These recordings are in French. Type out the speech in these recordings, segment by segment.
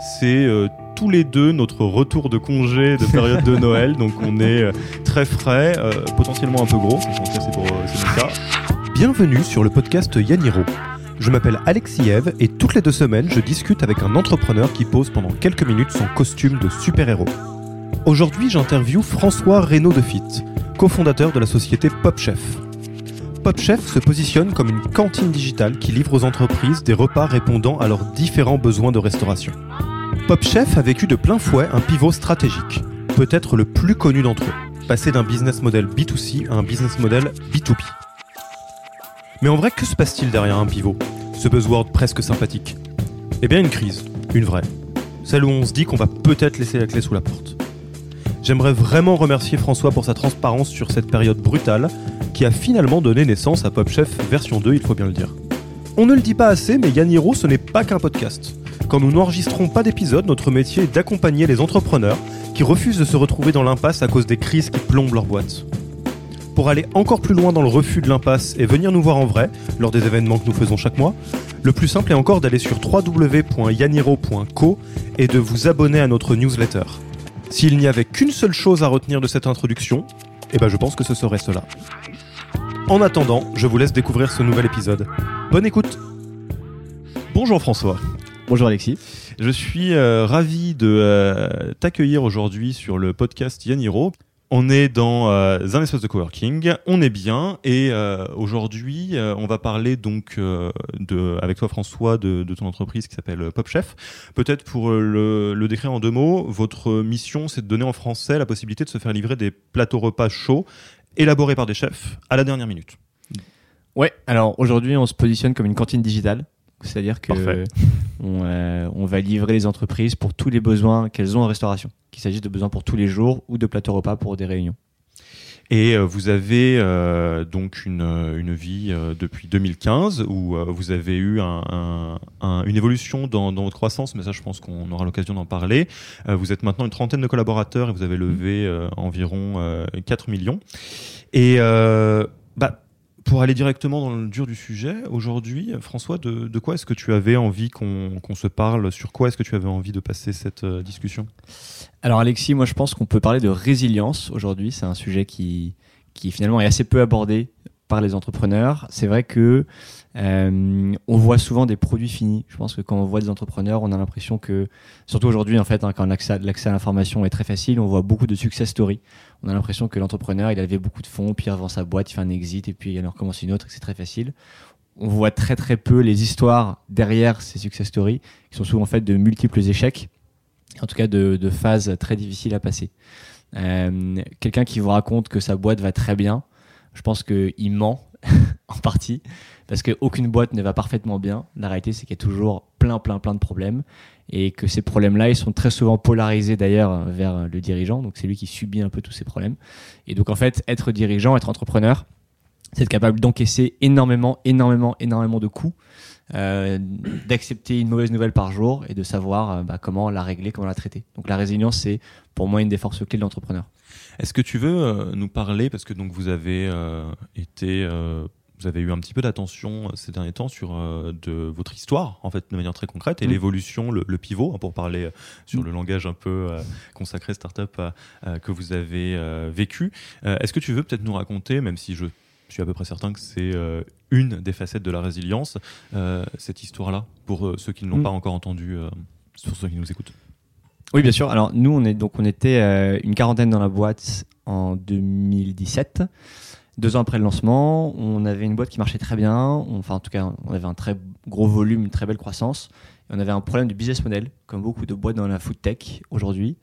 C'est euh, tous les deux notre retour de congé de période de Noël, donc on est euh, très frais, euh, potentiellement un peu gros, en tout cas c'est pour c'est mon cas. Bienvenue sur le podcast Yaniro. Je m'appelle Alexis Eve et toutes les deux semaines, je discute avec un entrepreneur qui pose pendant quelques minutes son costume de super-héros. Aujourd'hui, j'interviewe François Reynaud de Fitte, cofondateur de la société PopChef. PopChef se positionne comme une cantine digitale qui livre aux entreprises des repas répondant à leurs différents besoins de restauration. PopChef a vécu de plein fouet un pivot stratégique, peut-être le plus connu d'entre eux, passer d'un business model B2C à un business model B2B. Mais en vrai, que se passe-t-il derrière un pivot? Ce buzzword presque sympathique. Eh bien, une crise, une vraie. Celle où on se dit qu'on va peut-être laisser la clé sous la porte. J'aimerais vraiment remercier François pour sa transparence sur cette période brutale qui a finalement donné naissance à PopChef version 2, il faut bien le dire. On ne le dit pas assez, mais Yaniro, ce n'est pas qu'un podcast. Quand nous n'enregistrons pas d'épisode, notre métier est d'accompagner les entrepreneurs qui refusent de se retrouver dans l'impasse à cause des crises qui plombent leur boîte. Pour aller encore plus loin dans le refus de l'impasse et venir nous voir en vrai, lors des événements que nous faisons chaque mois, le plus simple est encore d'aller sur www.yaniro.co et de vous abonner à notre newsletter. S'il n'y avait qu'une seule chose à retenir de cette introduction, eh ben je pense que ce serait cela. En attendant, je vous laisse découvrir ce nouvel épisode. Bonne écoute Bonjour François, Bonjour Alexis. je suis euh, ravi de euh, t'accueillir aujourd'hui sur le podcast Yaniro. On est dans euh, un espace de coworking, on est bien et euh, aujourd'hui euh, on va parler donc euh, de, avec toi François de, de ton entreprise qui s'appelle euh, PopChef. Peut-être pour euh, le, le décrire en deux mots, votre mission c'est de donner en français la possibilité de se faire livrer des plateaux repas chauds élaborés par des chefs à la dernière minute. Ouais, alors aujourd'hui on se positionne comme une cantine digitale, c'est-à-dire que on, euh, on va livrer les entreprises pour tous les besoins qu'elles ont en restauration, qu'il s'agisse de besoins pour tous les jours ou de plateaux repas pour des réunions. Et euh, vous avez euh, donc une, une vie euh, depuis 2015 où euh, vous avez eu un, un- un- une évolution dans, dans votre croissance, mais ça je pense qu'on aura l'occasion d'en parler. Euh, vous êtes maintenant une trentaine de collaborateurs et vous avez levé euh, environ euh, 4 millions. Et euh, bah, pour aller directement dans le dur du sujet, aujourd'hui, François, de, quoi est-ce que tu avais envie qu'on qu'on se parle? Sur quoi est-ce que tu avais envie de passer cette euh, discussion? Alors Alexis, moi je pense qu'on peut parler de résilience aujourd'hui, c'est un sujet qui, qui finalement est assez peu abordé par les entrepreneurs. C'est vrai que euh, on voit souvent des produits finis. Je pense que quand on voit des entrepreneurs, on a l'impression que, surtout aujourd'hui en fait, hein, quand l'accès à l'information est très facile, on voit beaucoup de success stories. On a l'impression que l'entrepreneur, il avait beaucoup de fonds, puis il revend sa boîte, il fait un exit, et puis il en recommence une autre, et c'est très facile. On voit très très peu les histoires derrière ces success stories, qui sont souvent faites de multiples échecs, en tout cas de, de phases très difficiles à passer. Euh, Quelqu'un qui vous raconte que sa boîte va très bien, je pense qu'il ment en partie, parce qu'aucune boîte ne va parfaitement bien. La réalité, c'est qu'il y a toujours plein, plein, plein de problèmes, et que ces problèmes-là, ils sont très souvent polarisés d'ailleurs vers le dirigeant, donc c'est lui qui subit un peu tous ces problèmes. Et donc en fait, être dirigeant, être entrepreneur, c'est être capable d'encaisser énormément, énormément, énormément de coûts, euh, d'accepter une mauvaise nouvelle par jour et de savoir euh, bah, comment la régler, comment la traiter. Donc la résilience, c'est pour moi une des forces clés de l'entrepreneur. Est-ce que tu veux euh, nous parler, parce que donc vous avez euh, été, euh, vous avez eu un petit peu d'attention ces derniers temps sur euh, de votre histoire, en fait, de manière très concrète, et Mm. l'évolution, le, le pivot, hein, pour parler sur Mm. le langage un peu consacré startup que vous avez vécu. Est-ce que tu veux peut-être nous raconter, même si je suis à peu près certain que c'est euh, une des facettes de la résilience, euh, cette histoire-là, pour euh, ceux qui ne l'ont Mm. pas encore entendue, pour ceux qui nous écoutent? Oui, bien sûr. Alors nous, on est donc on était euh, une quarantaine dans la boîte en 2017. Deux ans après le lancement, on avait une boîte qui marchait très bien. Enfin, en tout cas, on avait un très gros volume, une très belle croissance. Et on avait un problème de business model, comme beaucoup de boîtes dans la food tech aujourd'hui.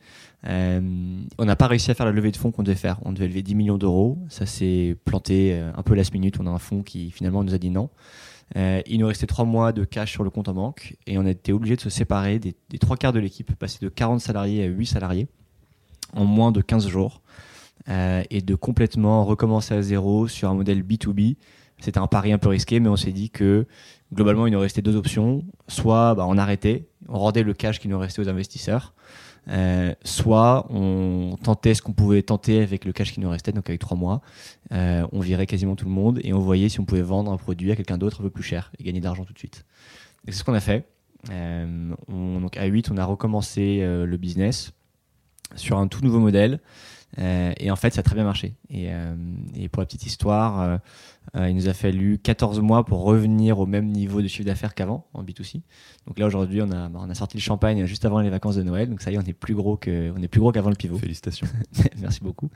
Euh, on n'a pas réussi à faire la levée de fonds qu'on devait faire. On devait lever 10 millions d'euros. Ça s'est planté euh, un peu last minute. On a un fonds qui finalement nous a dit non. Euh, il nous restait trois mois de cash sur le compte en banque et on a été obligé de se séparer des, trois quarts de l'équipe, passer de 40 salariés à 8 salariés en moins de 15 jours euh, et de complètement recommencer à zéro sur un modèle B2B. C'était un pari un peu risqué, mais on s'est dit que globalement, il nous restait deux options. Soit bah, on arrêtait, on rendait le cash qui nous restait aux investisseurs, euh, soit on tentait ce qu'on pouvait tenter avec le cash qui nous restait, donc avec trois mois. Euh, on virait quasiment tout le monde et on voyait si on pouvait vendre un produit à quelqu'un d'autre un peu plus cher et gagner de l'argent tout de suite. C'est ce qu'on a fait. donc à 8, on a recommencé le business sur un tout nouveau modèle. Et en fait, ça a très bien marché. Et, et pour la petite histoire, il nous a fallu 14 mois pour revenir au même niveau de chiffre d'affaires qu'avant en B2C. Donc là aujourd'hui, on a, on a sorti le champagne juste avant les vacances de Noël. Donc ça y est, on est plus gros que, on est plus gros qu'avant le pivot. Félicitations. Merci beaucoup.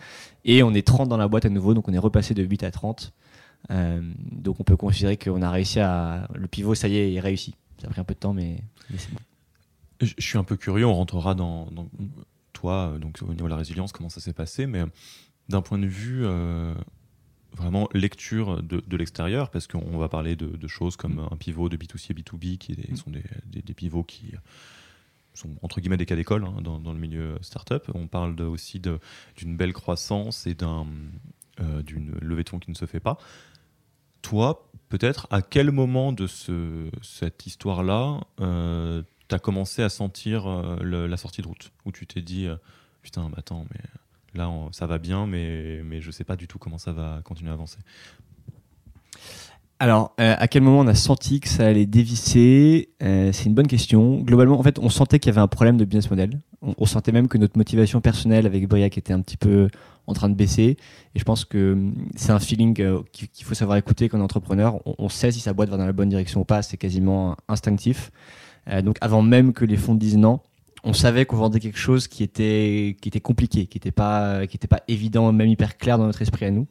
Et on est 30 dans la boîte à nouveau, donc on est repassé de 8 à 30. Euh, donc on peut considérer qu'on a réussi à, le pivot, ça y est, est réussi. Ça a pris un peu de temps, mais, c'est bon. Je, suis un peu curieux. On rentrera dans, toi, donc au niveau de la résilience, comment ça s'est passé, mais d'un point de vue euh, vraiment lecture de, l'extérieur, parce qu'on va parler de, choses comme un pivot de B2C et B2B, qui sont des, pivots qui sont entre guillemets des cas d'école hein, dans, le milieu startup. On parle aussi d'une belle croissance et euh, d'une levée de fonds qui ne se fait pas. Toi, peut-être, à quel moment de ce, cette histoire-là, euh, tu as commencé à sentir euh, la sortie de route Où tu t'es dit, putain, mais attends, mais Là, ça va bien, mais, mais je sais pas du tout comment ça va continuer à avancer. Alors, euh, à quel moment on a senti que ça allait dévisser? Euh, C'est une bonne question. Globalement, en fait, on sentait qu'il y avait un problème de business model. On, sentait même que notre motivation personnelle avec Briac était un petit peu en train de baisser. Et je pense que hum, c'est un feeling euh, qu'il faut savoir écouter comme entrepreneur. On, sait si sa boîte va dans la bonne direction ou pas. C'est quasiment instinctif. Donc, avant même que les fonds disent non, on savait qu'on vendait quelque chose qui était, qui était compliqué, qui n'était pas, pas évident, même hyper clair dans notre esprit à nous.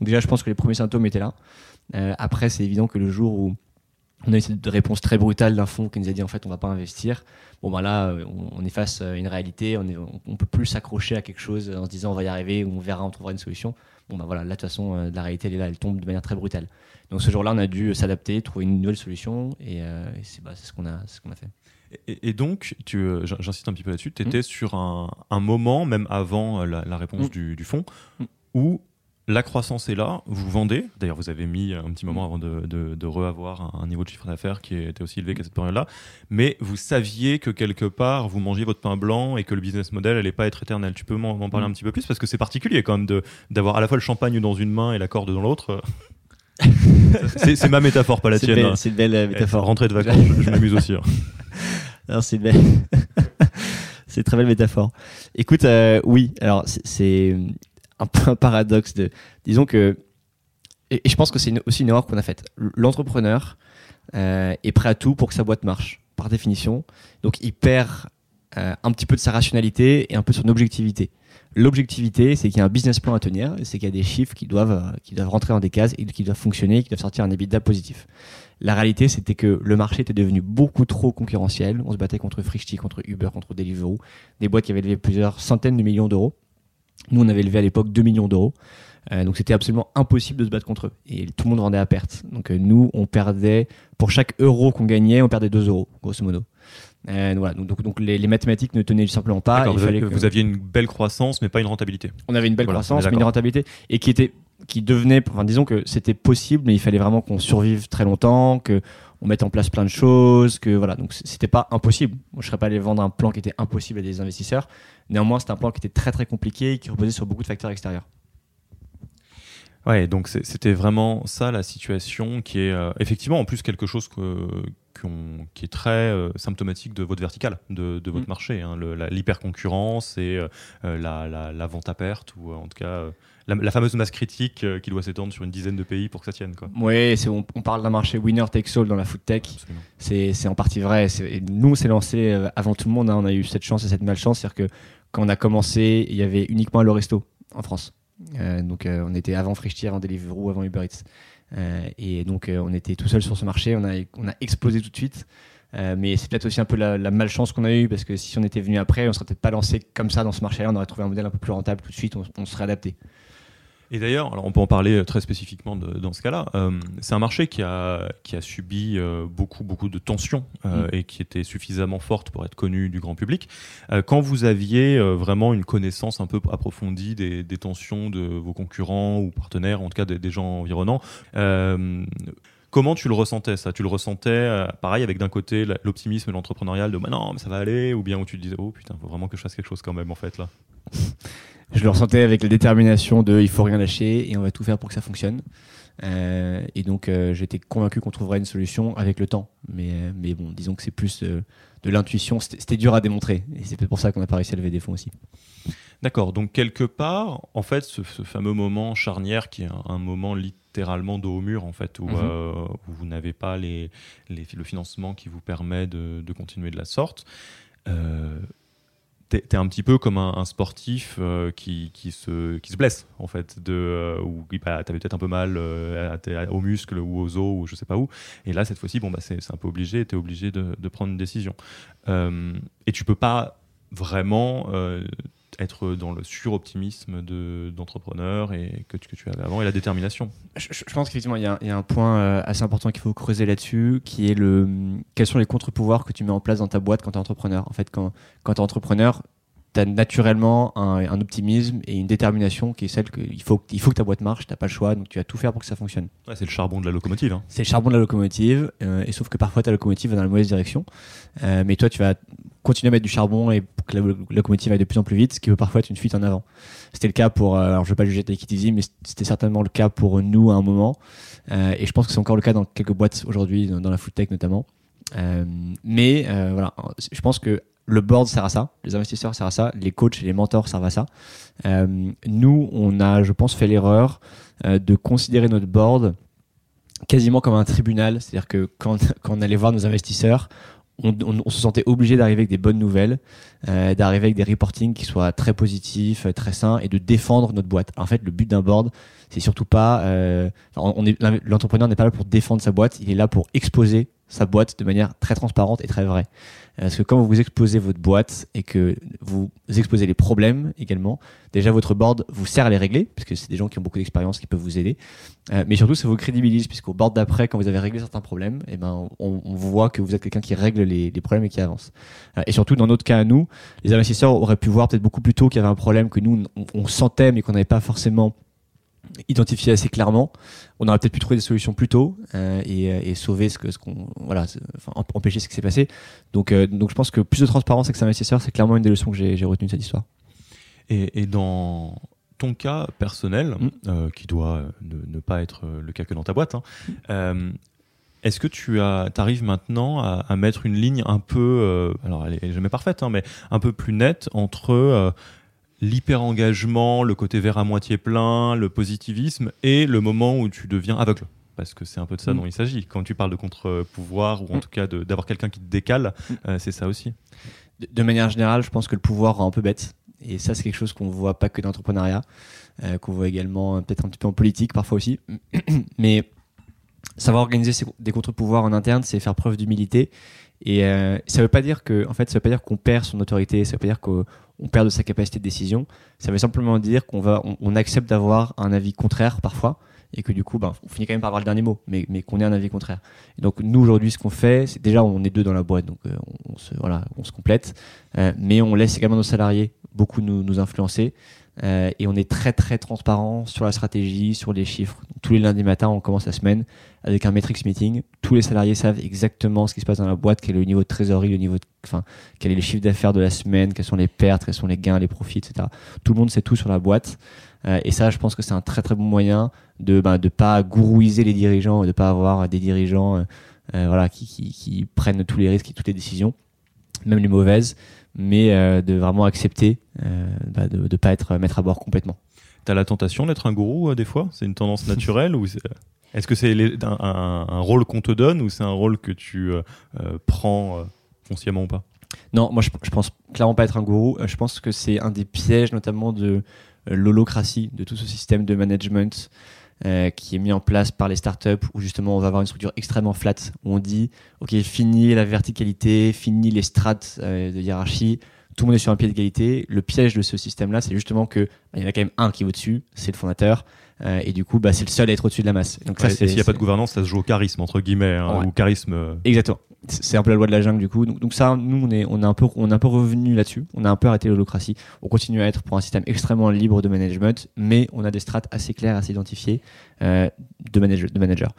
Donc déjà, je pense que les premiers symptômes étaient là. Euh, après, c'est évident que le jour où on a eu cette réponse très brutale d'un fonds qui nous a dit en fait on va pas investir, bon ben là, on, à une réalité, on, on, peut plus s'accrocher à quelque chose en se disant on va y arriver, on verra, on trouvera une solution. Bon ben voilà, là de toute façon, euh, la réalité elle est là, elle tombe de manière très brutale. Donc ce jour-là, on a dû s'adapter, trouver une nouvelle solution et, euh, bah, c'est ce qu'on a, ce qu'on a fait. Et, donc, euh, j'insiste un petit peu là-dessus, tu étais mm. sur un, moment, même avant euh, la, réponse mm. du, du, fonds, mm. où la croissance est là, vous vendez. D'ailleurs, vous avez mis un petit moment avant de, de, re-avoir un, niveau de chiffre d'affaires qui était aussi élevé qu'à cette période-là. Mais vous saviez que quelque part, vous mangiez votre pain blanc et que le business model n'allait pas être éternel. Tu peux m'en parler un petit peu plus? Parce que c'est particulier quand même d'avoir à la fois le champagne dans une main et la corde dans l'autre. c'est ma métaphore, pas la tienne. C'est une belle euh, métaphore. Rentrée de vacances, je, m'amuse aussi. Hein. c'est belle. c'est très belle métaphore. Écoute, euh, oui, alors c'est un peu un paradoxe de. Disons que. Et, je pense que c'est aussi une erreur qu'on a faite. L'entrepreneur euh, est prêt à tout pour que sa boîte marche, par définition. Donc il perd un petit peu de sa rationalité et un peu son objectivité. L'objectivité, c'est qu'il y a un business plan à tenir, c'est qu'il y a des chiffres qui doivent, euh, qui doivent rentrer dans des cases et qui doivent fonctionner, qui doivent sortir un EBITDA positif. La réalité, c'était que le marché était devenu beaucoup trop concurrentiel. On se battait contre Frishti, contre Uber, contre Deliveroo, des boîtes qui avaient levé plusieurs centaines de millions d'euros. Nous, on avait levé à l'époque 2 millions d'euros. Euh, donc c'était absolument impossible de se battre contre eux. Et tout le monde vendait à perte. Donc euh, nous, on perdait, pour chaque euro qu'on gagnait, on perdait 2 euros, grosso modo. Euh, voilà, donc, donc, les, mathématiques ne tenaient simplement pas. vous, vous, aviez une belle croissance, mais pas une rentabilité. On avait une belle croissance, mais une rentabilité, et qui était, qui devenait, enfin disons que c'était possible, mais il fallait vraiment qu'on survive très longtemps, que on mette en place plein de choses, que voilà, donc c'était pas impossible. Moi, je serais pas allé vendre un plan qui était impossible à des investisseurs. Néanmoins, c'était un plan qui était très très compliqué, et qui reposait sur beaucoup de facteurs extérieurs. Ouais, donc c'était vraiment ça la situation qui est euh, effectivement en plus quelque chose que, qui est très euh, symptomatique de votre verticale, de, votre mm. marché, hein, l'hyper-concurrence et euh, la, vente à perte, ou en tout cas la, fameuse masse critique qui doit s'étendre sur une dizaine de pays pour que ça tienne. Quoi. Oui, on, on, parle d'un marché winner takes all dans la food tech. C'est en partie vrai. Nous, on s'est lancé avant tout le monde. Hein. on a eu cette chance et cette malchance. C'est-à-dire que quand on a commencé, il y avait uniquement le resto en France. Euh, donc euh, on était avant Frishti, avant Deliveroo, avant Uber Eats. Euh, et donc on était tout seul sur ce marché, on a, explosé tout de suite. mais c'est peut-être aussi un peu la, malchance qu'on a eue parce que si on était venu après, on serait peut-être pas lancé comme ça dans ce marché-là, on aurait trouvé un modèle un peu plus rentable tout de suite, on, on serait adapté. Et d'ailleurs, alors on peut en parler euh, très spécifiquement dans ce cas-là. Euh, c'est un marché qui a, qui a subi euh, beaucoup, beaucoup de tensions mm. et qui était suffisamment forte pour être connu du grand public. quand vous aviez vraiment une connaissance un peu approfondie des, des, tensions de vos concurrents ou partenaires, en tout cas des, gens environnants, Comment tu le ressentais ça? Tu le ressentais pareil avec d'un côté l'optimisme l'entrepreneurial de bah non mais ça va aller ou bien où tu te disais oh putain faut vraiment que je fasse quelque chose quand même en fait là je le ressentais avec la détermination de il faut rien lâcher et on va tout faire pour que ça fonctionne. et donc, j'étais convaincu qu'on trouverait une solution avec le temps. Mais, mais bon, disons que c'est plus de l'intuition. C'était dur à démontrer. Et c'est pour ça qu'on n'a pas réussi à lever des fonds aussi. D'accord. Donc, quelque part, en fait, ce, fameux moment charnière qui est un, moment littéralement dos au mur, en fait, où, mhm. vous n'avez pas les, le financement qui vous permet de, continuer de la sorte. Euh, t'es es un petit peu comme un, sportif euh, qui, qui, se, qui se blesse en fait de euh, ou bah, t'avais peut-être un peu mal euh, aux muscles ou aux os ou je sais pas où. Et là cette fois-ci bon bah c'est un peu obligé t'es obligé de, de, prendre une décision. Et tu peux pas vraiment être dans le suroptimisme d'entrepreneur et que, tu avais avant et la détermination. Je, pense qu'effectivement, il y, a un point euh, assez important qu'il faut creuser là-dessus, qui est le quels sont les contre-pouvoirs que tu mets en place dans ta boîte quand tu es entrepreneur. En fait, quand tu es entrepreneur, tu as naturellement un, optimisme et une détermination qui est celle qu'il faut, il faut que ta boîte marche, tu n'as pas le choix, donc tu vas tout faire pour que ça fonctionne. c'est le charbon de la locomotive. Hein. C'est le charbon de la locomotive, euh, et sauf que parfois ta locomotive va dans la mauvaise direction, euh, mais toi tu vas continuer à mettre du charbon et pour que la locomotive aille de plus en plus vite, ce qui peut parfois être une fuite en avant. C'était le cas pour, euh, alors je ne veux pas juger Take It mais c'était certainement le cas pour nous à un moment, et je pense que c'est encore le cas dans quelques boîtes aujourd'hui, dans, la food tech notamment. mais voilà, je pense que le board sert à ça, les investisseurs servent à ça, les coachs et les mentors servent à ça. Euh, nous, on a, je pense, fait l'erreur euh, de considérer notre board quasiment comme un tribunal. C'est-à-dire que quand, on allait voir nos investisseurs, on, se sentait obligé d'arriver avec des bonnes nouvelles, euh, d'arriver avec des reportings qui soient très positifs, très sains et de défendre notre boîte. En fait, le but d'un board, c'est surtout pas. l'entrepreneur n'est pas là pour défendre sa boîte, il est là pour exposer sa boîte de manière très transparente et très vraie. Parce que quand vous exposez votre boîte et que vous exposez les problèmes également, déjà votre board vous sert à les régler, puisque c'est des gens qui ont beaucoup d'expérience qui peuvent vous aider. Euh, mais surtout, ça vous crédibilise, puisqu'au board d'après, quand vous avez réglé certains problèmes, eh ben, on, voit que vous êtes quelqu'un qui règle les, problèmes et qui avance. Euh, et surtout, dans notre cas à nous, les investisseurs auraient pu voir peut-être beaucoup plus tôt qu'il y avait un problème que nous, on sentait, mais qu'on n'avait pas forcément identifié assez clairement, on aurait peut-être pu trouver des solutions plus tôt euh, euh, et, sauver ce que ce qu'on voilà, enfin, empêcher ce qui s'est passé. Donc euh, donc je pense que plus de transparence avec ses investisseurs, c'est clairement une des leçons que j'ai retenues de cette histoire. Et, dans ton cas personnel, mm. qui doit ne, pas être le cas que dans ta boîte, hein, est-ce que tu arrives maintenant à, mettre une ligne un peu, alors elle est jamais parfaite, hein, mais un peu plus nette entre l'hyper-engagement, le côté vert à moitié plein, le positivisme et le moment où tu deviens aveugle. Parce que c'est un peu de ça mm. dont il s'agit. Quand tu parles de contre-pouvoir, ou en mm. tout cas d'avoir quelqu'un qui te décale, mm. euh, c'est ça aussi. De, manière générale, je pense que le pouvoir rend un peu bête. Et ça, c'est quelque chose qu'on ne voit pas que dans l'entrepreneuriat, euh, qu'on voit également euh, peut-être un petit peu en politique parfois aussi. Mais savoir organiser des contre-pouvoirs en interne, c'est faire preuve d'humilité. Et ça veut pas dire que, en fait, ça veut pas dire qu'on perd son autorité. Ça veut pas dire qu'on on perd de sa capacité de décision. Ça veut simplement dire qu'on va, on, accepte d'avoir un avis contraire parfois et que du coup, ben, on finit quand même par avoir le dernier mot, mais, mais qu'on ait un avis contraire. Et donc nous aujourd'hui, ce qu'on fait, c'est déjà on est deux dans la boîte, donc euh, on, se voilà, on se complète, euh, mais on laisse également nos salariés beaucoup nous, nous influencer. Euh, et on est très très transparent sur la stratégie, sur les chiffres. Tous les lundis matins, on commence la semaine avec un metrics meeting. Tous les salariés savent exactement ce qui se passe dans la boîte, quel est le niveau de trésorerie, le niveau, de, enfin, quel est le chiffre d'affaires de la semaine, quelles sont les pertes, quels sont les gains, les profits, etc. Tout le monde sait tout sur la boîte. Euh, et ça, je pense que c'est un très très bon moyen de ne bah, de pas gourouiser les dirigeants, de pas avoir des dirigeants euh, voilà, qui, qui, qui, prennent tous les risques et toutes les décisions, même les mauvaises mais euh, de vraiment accepter euh, bah, de ne pas être mettre à bord complètement. Tu as la tentation d'être un gourou euh, des fois? C'est une tendance naturelle ou est-ce que c'est un, rôle qu'on te donne ou c'est un rôle que tu prends consciemment ou pas? Non, moi je, je pense clairement pas être un gourou. Je pense que c'est un des pièges notamment de l'holocratie, de tout ce système de management euh, qui est mis en place par les startups où justement on va avoir une structure extrêmement flat où on dit ok fini la verticalité, fini les strates euh, de hiérarchie, tout le monde est sur un pied d'égalité. Le piège de ce système-là, c'est justement que bah, il y en a quand même un qui est au-dessus, c'est le fondateur, euh, et du coup, bah, c'est le seul à être au-dessus de la masse. Donc ça, s'il n'y a pas de gouvernance, ça se joue au charisme entre guillemets, hein, ou charisme. Exactement c'est un peu la loi de la jungle du coup. Donc, ça, nous, on est, on, est un peu, on est un peu revenu là-dessus. On a un peu arrêté l'holocratie. On continue à être pour un système extrêmement libre de management, mais on a des strates assez claires, assez identifiées euh, de, manager, de manager.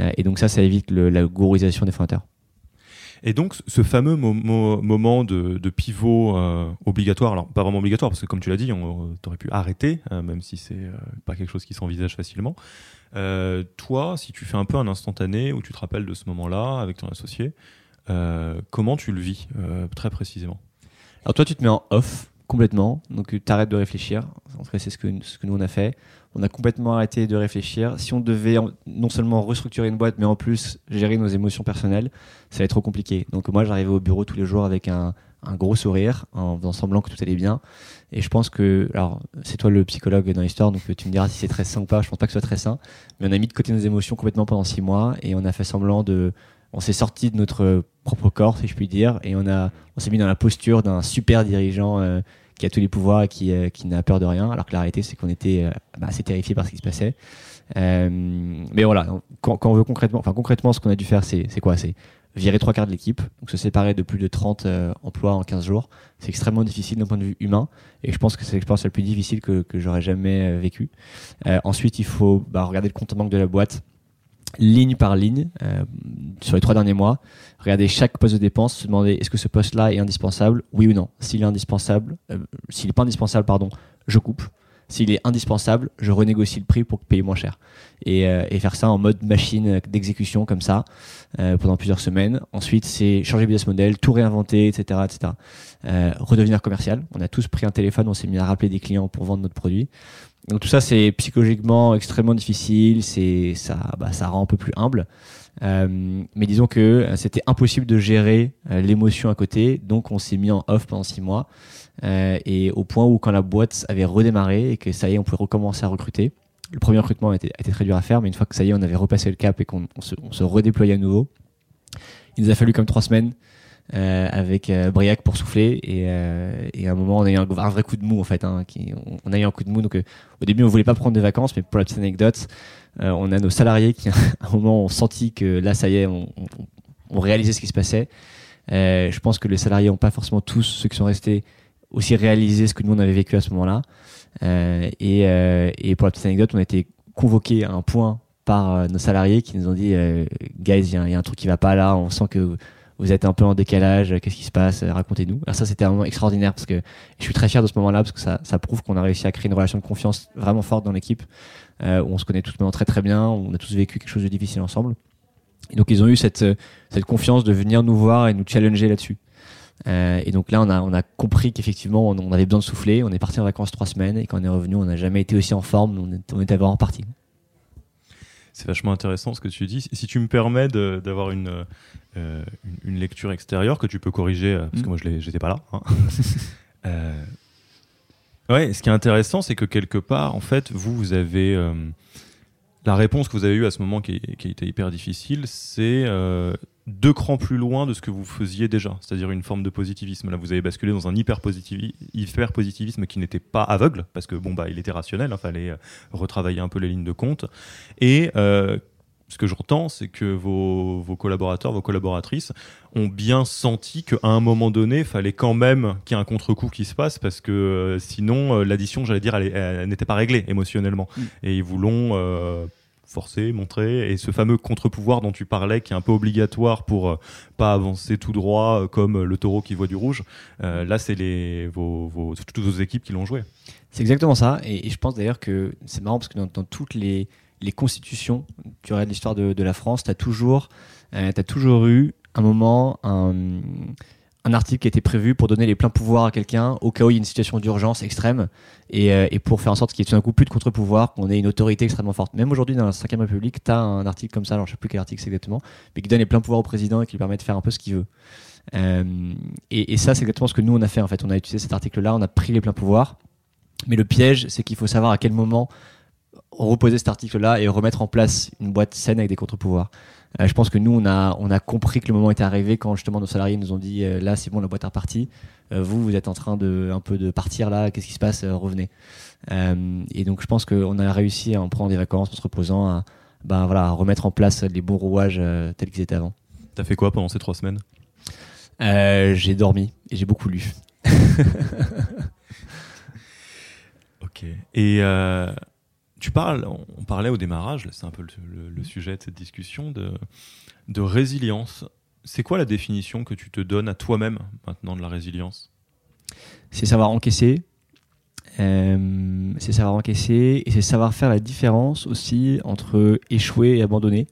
Euh, et donc ça, ça évite la gourouisation des fondateurs. Et donc, ce fameux moment de, pivot euh, obligatoire, alors pas vraiment obligatoire, parce que comme tu l'as dit, on aurait pu arrêter, euh, même si c'est euh, pas quelque chose qui s'envisage facilement. toi, si tu fais un peu un instantané où tu te rappelles de ce moment-là avec ton associé, comment tu le vis très précisément? Alors, toi, tu te mets en off complètement, donc tu arrêtes de réfléchir. En tout cas, c'est ce que, ce que nous on a fait on a complètement arrêté de réfléchir. Si on devait non seulement restructurer une boîte, mais en plus gérer nos émotions personnelles, ça va être trop compliqué. Donc moi, j'arrivais au bureau tous les jours avec un, gros sourire, en faisant semblant que tout allait bien. Et je pense que, alors, c'est toi le psychologue dans l'histoire, donc tu me diras si c'est très sain ou pas. Je pense pas que ce soit très sain. Mais on a mis de côté nos émotions complètement pendant six mois et on a fait semblant de, on s'est sorti de notre propre corps, si je puis dire, et on a, on s'est mis dans la posture d'un super dirigeant. Euh, qui a tous les pouvoirs et qui, euh, qui n'a peur de rien. Alors que la réalité, c'est qu'on était euh, bah, assez terrifiés par ce qui se passait. Euh, mais voilà, quand, quand, on veut concrètement, enfin concrètement, ce qu'on a dû faire, c'est quoi? C'est virer trois quarts de l'équipe, donc se séparer de plus de 30 emplois en 15 jours. C'est extrêmement difficile d'un point de vue humain, et je pense que c'est l'expérience la plus difficile que, que j'aurais jamais vécue. ensuite, il faut bah, regarder le compte en banque de la boîte, ligne par ligne euh, sur les trois derniers mois, regarder chaque poste de dépense, se demander est-ce que ce poste-là est indispensable, oui ou non. S'il est indispensable, euh, s'il n'est pas indispensable, pardon, je coupe. S'il est indispensable, je renégocie le prix pour payer moins cher. Et, euh, et faire ça en mode machine d'exécution comme ça pendant plusieurs semaines. Ensuite, c'est changer business model, tout réinventer, etc., etc. redevenir commercial. On a tous pris un téléphone, on s'est mis à rappeler des clients pour vendre notre produit. Donc tout ça, c'est psychologiquement extrêmement difficile, c'est ça, bah, ça rend un peu plus humble. Euh, mais disons que euh, c'était impossible de gérer euh, l'émotion à côté, donc on s'est mis en off pendant six mois. Euh, et au point où quand la boîte avait redémarré et que ça y est, on pouvait recommencer à recruter. Le premier recrutement était, était très dur à faire, mais une fois que ça y est, on avait repassé le cap et qu'on se, on se redéployait à nouveau, il nous a fallu comme trois semaines euh, avec euh, Briac pour souffler et, euh, et, à un moment on a eu un, vrai coup de mou en fait hein, qui, on, a eu un coup de mou. Donc au début on voulait pas prendre de vacances mais pour la petite anecdote on a nos salariés qui à un moment ont senti que là ça y est on, réalisait ce qui se passait. Je pense que les salariés ont pas forcément tous ceux qui sont restés aussi réalisé ce que nous on avait vécu à ce moment là et, pour la petite anecdote on a été convoqués à un point par nos salariés qui nous ont dit guys il y, y, a un truc qui va pas là on sent que vous êtes un peu en décalage, qu'est-ce qui se passe, racontez-nous. Alors ça, c'était un moment extraordinaire parce que je suis très fier de ce moment-là parce que ça, ça prouve qu'on a réussi à créer une relation de confiance vraiment forte dans l'équipe, euh, où on se connaît tous maintenant très très bien, on a tous vécu quelque chose de difficile ensemble. Et donc ils ont eu cette, cette confiance de venir nous voir et nous challenger là-dessus. Euh, et donc là, on a, on a compris qu'effectivement, on, avait besoin de souffler. On est parti en vacances trois semaines et quand on est revenu, on n'a jamais été aussi en forme. On, est, on était vraiment parti. C'est vachement intéressant ce que tu dis. Si tu me permets d'avoir une, euh, une, lecture extérieure que tu peux corriger, euh, parce que mm. moi je n'étais pas là. Hein. euh, ouais, ce qui est intéressant, c'est que quelque part, en fait, vous, vous avez. Euh, la réponse que vous avez eue à ce moment qui, qui était hyper difficile, c'est deux crans plus loin de ce que vous faisiez déjà, c'est-à-dire une forme de positivisme. Là, vous avez basculé dans un hyper, positivisme qui n'était pas aveugle, parce que bon, bah, il était rationnel, il hein, fallait retravailler un peu les lignes de compte, et ce que j'entends, c'est que vos, collaborateurs, vos collaboratrices ont bien senti qu'à un moment donné, il fallait quand même qu'il y ait un contre-coup qui se passe parce que euh, sinon, euh, l'addition, j'allais dire, elle, n'était pas réglée émotionnellement. Mm. Et ils vous l'ont euh, forcé, montré. Et ce fameux contre-pouvoir dont tu parlais, qui est un peu obligatoire pour pas avancer tout droit comme le taureau qui voit du rouge, là, c'est les, vos, toutes vos équipes qui l'ont joué. C'est exactement ça. Et, je pense d'ailleurs que c'est marrant parce que dans toutes les les constitutions tu regardes l'histoire de, la France, tu as, toujours, euh, toujours eu un moment, un, article qui était prévu pour donner les pleins pouvoirs à quelqu'un au cas où il y a une situation d'urgence extrême et, euh, pour faire en sorte qu'il y ait tout d'un coup plus de contre-pouvoir, qu'on ait une autorité extrêmement forte. Même aujourd'hui, dans la 5 République, tu as un article comme ça, alors je sais plus quel article c'est exactement, mais qui donne les pleins pouvoirs au président et qui lui permet de faire un peu ce qu'il veut. Euh, et, et, ça, c'est exactement ce que nous, on a fait en fait. On a utilisé cet article-là, on a pris les pleins pouvoirs. Mais le piège, c'est qu'il faut savoir à quel moment reposer cet article-là et remettre en place une boîte saine avec des contre-pouvoirs. Euh, je pense que nous, on a, on a compris que le moment était arrivé quand justement nos salariés nous ont dit euh, là, c'est bon, la boîte est repartie. Euh, vous, vous êtes en train de un peu de partir là. Qu'est-ce qui se passe? Revenez. et donc, je pense qu'on a réussi en prenant des vacances, en se reposant, à, ben, voilà, remettre en place les bons rouages tels qu'ils étaient avant. T'as fait quoi pendant ces trois semaines? J'ai dormi et j'ai beaucoup lu. ok. Et tu parles, on parlait au démarrage, c'est un peu le, sujet de cette discussion, de, de résilience. c'est quoi la définition que tu te donnes à toi-même maintenant de la résilience? C'est savoir encaisser, euh, c'est savoir encaisser et c'est savoir faire la différence aussi entre échouer et abandonner.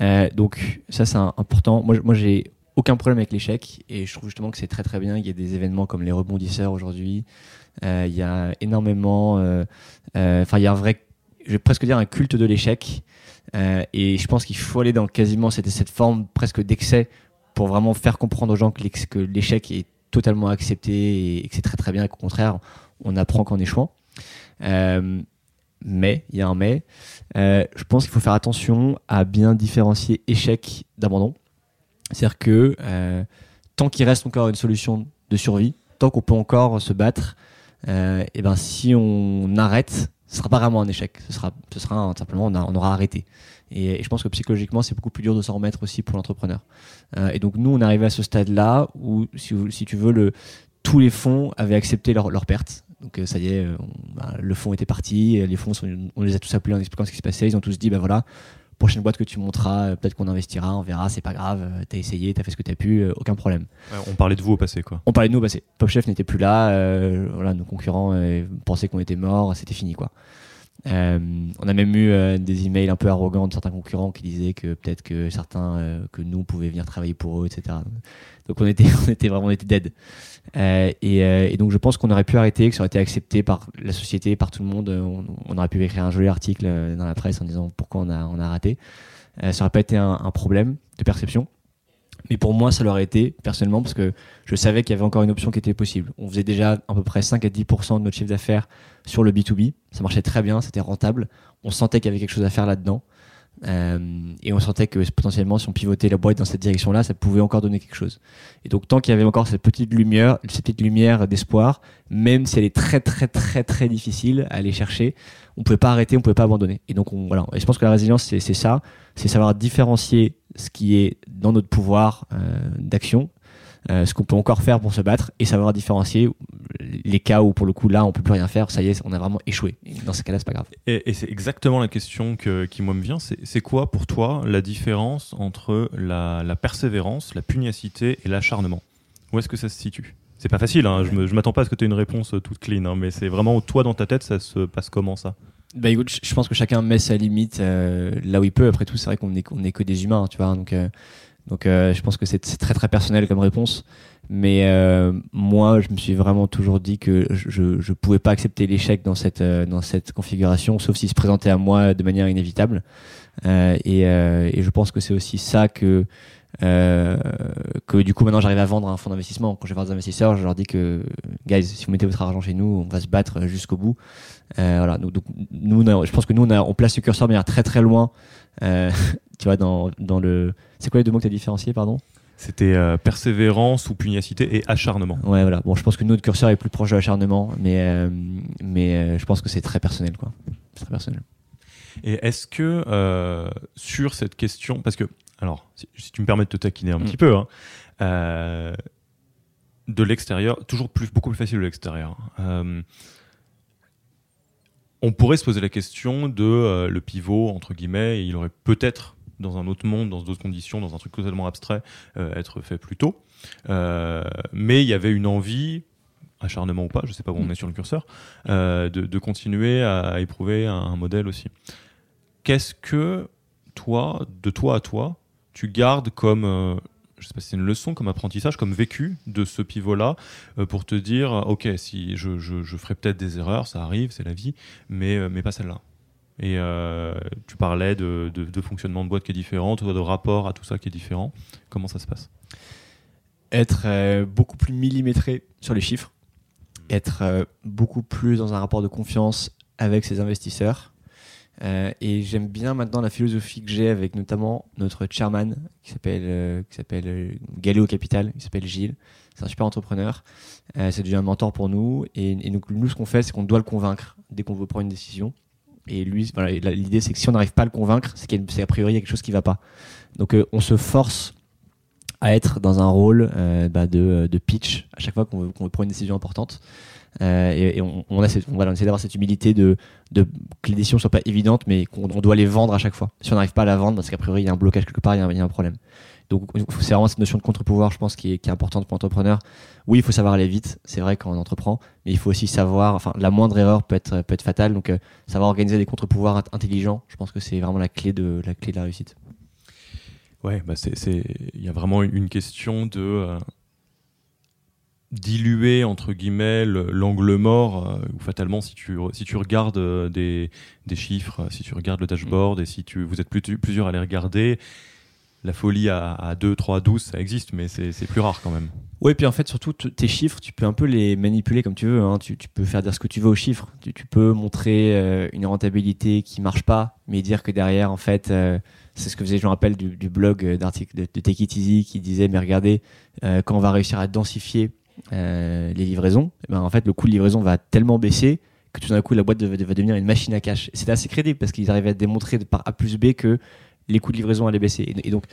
Euh, donc ça c'est important. Moi, moi j'ai aucun problème avec l'échec et je trouve justement que c'est très très bien. Il y a des événements comme les rebondisseurs aujourd'hui. Euh, il y a énormément, enfin il y a un vrai, je vais presque dire un culte de l'échec. et je pense qu'il faut aller dans quasiment cette, cette forme presque d'excès pour vraiment faire comprendre aux gens que l'échec est totalement accepté et que c'est très très bien et qu'au contraire on apprend qu'en échouant. Euh, mais, il y a un mais, euh, je pense qu'il faut faire attention à bien différencier échec d'abandon. C'est-à-dire que euh, tant qu'il reste encore une solution de survie, tant qu'on peut encore se battre, et ben si on arrête, ce sera pas vraiment un échec. Ce sera, ce sera simplement on, aura arrêté. Et, je pense que psychologiquement, c'est beaucoup plus dur de s'en remettre aussi pour l'entrepreneur. et donc nous, on est arrivé à ce stade-là où, si, tu veux, tous les fonds avaient accepté leur, perte. Donc euh, ça y est, euh, bah, le fond était parti, les fonds, on les a tous appelés en expliquant ce qui se passait, ils ont tous dit, bah voilà, prochaine boîte que tu monteras, euh, peut-être qu'on investira, on verra, c'est pas grave, t'as essayé, t'as fait ce que t'as pu, aucun problème. on parlait de vous au passé, quoi. On parlait de nous au passé. Pop Chef n'était plus là, voilà, nos concurrents pensaient qu'on était morts, c'était fini, quoi. on a même eu des emails un peu arrogants de certains concurrents qui disaient que peut-être que certains que nous pouvaient venir travailler pour eux, etc. Donc on était, on était vraiment on était dead. Euh, euh, et, donc je pense qu'on aurait pu arrêter, que ça aurait été accepté par la société, par tout le monde. On, aurait pu écrire un joli article euh, dans la presse en disant pourquoi on a, a raté. ça aurait pas été un, problème de perception. Mais pour moi, ça l'aurait été personnellement parce que je savais qu'il y avait encore une option qui était possible. On faisait déjà à peu près 5 à 10% de notre chiffre d'affaires sur le B2B. Ça marchait très bien, c'était rentable. On sentait qu'il y avait quelque chose à faire là-dedans. Euh, et on sentait que potentiellement, si on pivotait la boîte dans cette direction-là, ça pouvait encore donner quelque chose. Et donc, tant qu'il y avait encore cette petite lumière, cette petite lumière d'espoir, même si elle est très, très, très, très difficile à aller chercher, on pouvait pas arrêter, on pouvait pas abandonner. Et donc, on, voilà. Et je pense que la résilience, c'est ça, c'est savoir différencier ce qui est dans notre pouvoir euh, d'action euh, ce qu'on peut encore faire pour se battre et savoir différencier les cas où pour le coup là on peut plus rien faire, ça y est, on a vraiment échoué. dans ces cas-là, c'est pas grave. Et, c'est exactement la question qui moi me vient. C'est quoi pour toi la différence entre la, persévérance, la pugnacité et l'acharnement? Où est-ce que ça se situe? C'est pas facile. Hein, je m'attends pas à ce que tu aies une réponse toute clean, hein, mais c'est vraiment toi dans ta tête, ça se passe comment ça? Bah écoute, je pense que chacun met sa limite euh, là où il peut. Après tout, c'est vrai qu'on est, est que des humains, tu vois. Donc, euh, donc euh, je pense que c'est très très personnel comme réponse. Mais euh, moi, je me suis vraiment toujours dit que je ne pouvais pas accepter l'échec dans cette, euh, dans cette configuration, sauf s'il se présentait à moi de manière inévitable. Euh, et, euh, et, je pense que c'est aussi ça que, que du coup maintenant j'arrive à vendre un fonds d'investissement. Quand je vais voir des investisseurs, je leur dis que, guys, si vous mettez votre argent chez nous, on va se battre jusqu'au bout. voilà, donc, nous, je pense que nous, on, a, on place le curseur de manière très très loin. Tu vois, dans, dans le c'est quoi les deux mots que tu as différenciés, pardon? C'était euh, persévérance ou pugnacité et acharnement. Ouais, voilà. Bon, je pense que notre curseur est plus proche de l'acharnement, mais, euh, mais euh, je pense que c'est très personnel, quoi. très personnel. Et est-ce que sur cette question, parce que, alors, si, tu me permets de te taquiner un mm. petit peu, hein, de l'extérieur, toujours plus, beaucoup plus facile de l'extérieur. on pourrait se poser la question de le pivot, entre guillemets, il aurait peut-être dans un autre monde, dans d'autres conditions, dans un truc totalement abstrait, euh, être fait plus tôt. Euh, mais il y avait une envie, acharnement ou pas, je ne sais pas où on mm. est sur le curseur, euh, de, continuer à, éprouver un, modèle aussi. Qu'est-ce que toi, de toi à toi, tu gardes comme, je sais pas si c'est une leçon, comme apprentissage, comme vécu de ce pivot-là, pour te dire, ok, si je, je ferai peut-être des erreurs, ça arrive, c'est la vie, mais, mais pas celle-là? Et euh, tu parlais de, fonctionnement de boîte qui est différent, de rapport à tout ça qui est différent. Comment ça se passe? Être euh, beaucoup plus millimétré sur les chiffres, être euh, beaucoup plus dans un rapport de confiance avec ses investisseurs. et j'aime bien maintenant la philosophie que j'ai avec notamment notre chairman qui s'appelle s'appelle Galéo Capital, qui s'appelle Gilles. C'est un super entrepreneur. c'est devenu un mentor pour nous. Et, et nous, ce qu'on fait, c'est qu'on doit le convaincre dès qu'on veut prendre une décision. Et lui, l'idée c'est que si on n'arrive pas à le convaincre, c'est qu'a priori il y a quelque chose qui va pas. Donc euh, on se force à être dans un rôle euh, bah, de, de, pitch à chaque fois qu'on veut, une décision importante. Euh, et, on, on, a voilà, on d'avoir cette humilité de, que les décisions soient pas évidentes, mais qu'on doit les vendre à chaque fois. Si on n'arrive pas à la vendre, parce qu'a priori il y a un blocage quelque part, il y, a un problème. Donc c'est vraiment cette notion de contre-pouvoir, je pense, qui est, qui est importante pour l'entrepreneur. Oui, il faut savoir aller vite, c'est vrai quand on entreprend, mais il faut aussi savoir, enfin la moindre erreur peut être, peut être fatale, donc euh, savoir organiser des contre-pouvoirs intelligents, je pense que c'est vraiment la clé de la, clé de la réussite. Ouais, bah c'est, il y a vraiment une question de euh, diluer entre guillemets l'angle mort euh, où fatalement si tu si tu regardes euh, des, des, chiffres si tu regardes le dashboard et si tu vous êtes plus, plusieurs à les regarder la folie à, à 2, 3, 12 ça existe mais c'est plus rare quand même oui puis en fait surtout tes chiffres tu peux un peu les manipuler comme tu veux hein. tu, peux faire dire ce que tu veux aux chiffres tu, peux montrer euh, une rentabilité qui marche pas mais dire que derrière en fait c'est ce que faisait, je me rappelle, du, blog d'article de, de, Take It Easy qui disait, mais regardez, quand on va réussir à densifier euh, les livraisons, eh ben, en fait, le coût de livraison va tellement baisser que tout d'un coup, la boîte va, devenir une machine à cash. C'était assez crédible parce qu'ils arrivaient à démontrer par A plus B que les coûts de livraison allaient baisser. Et, donc,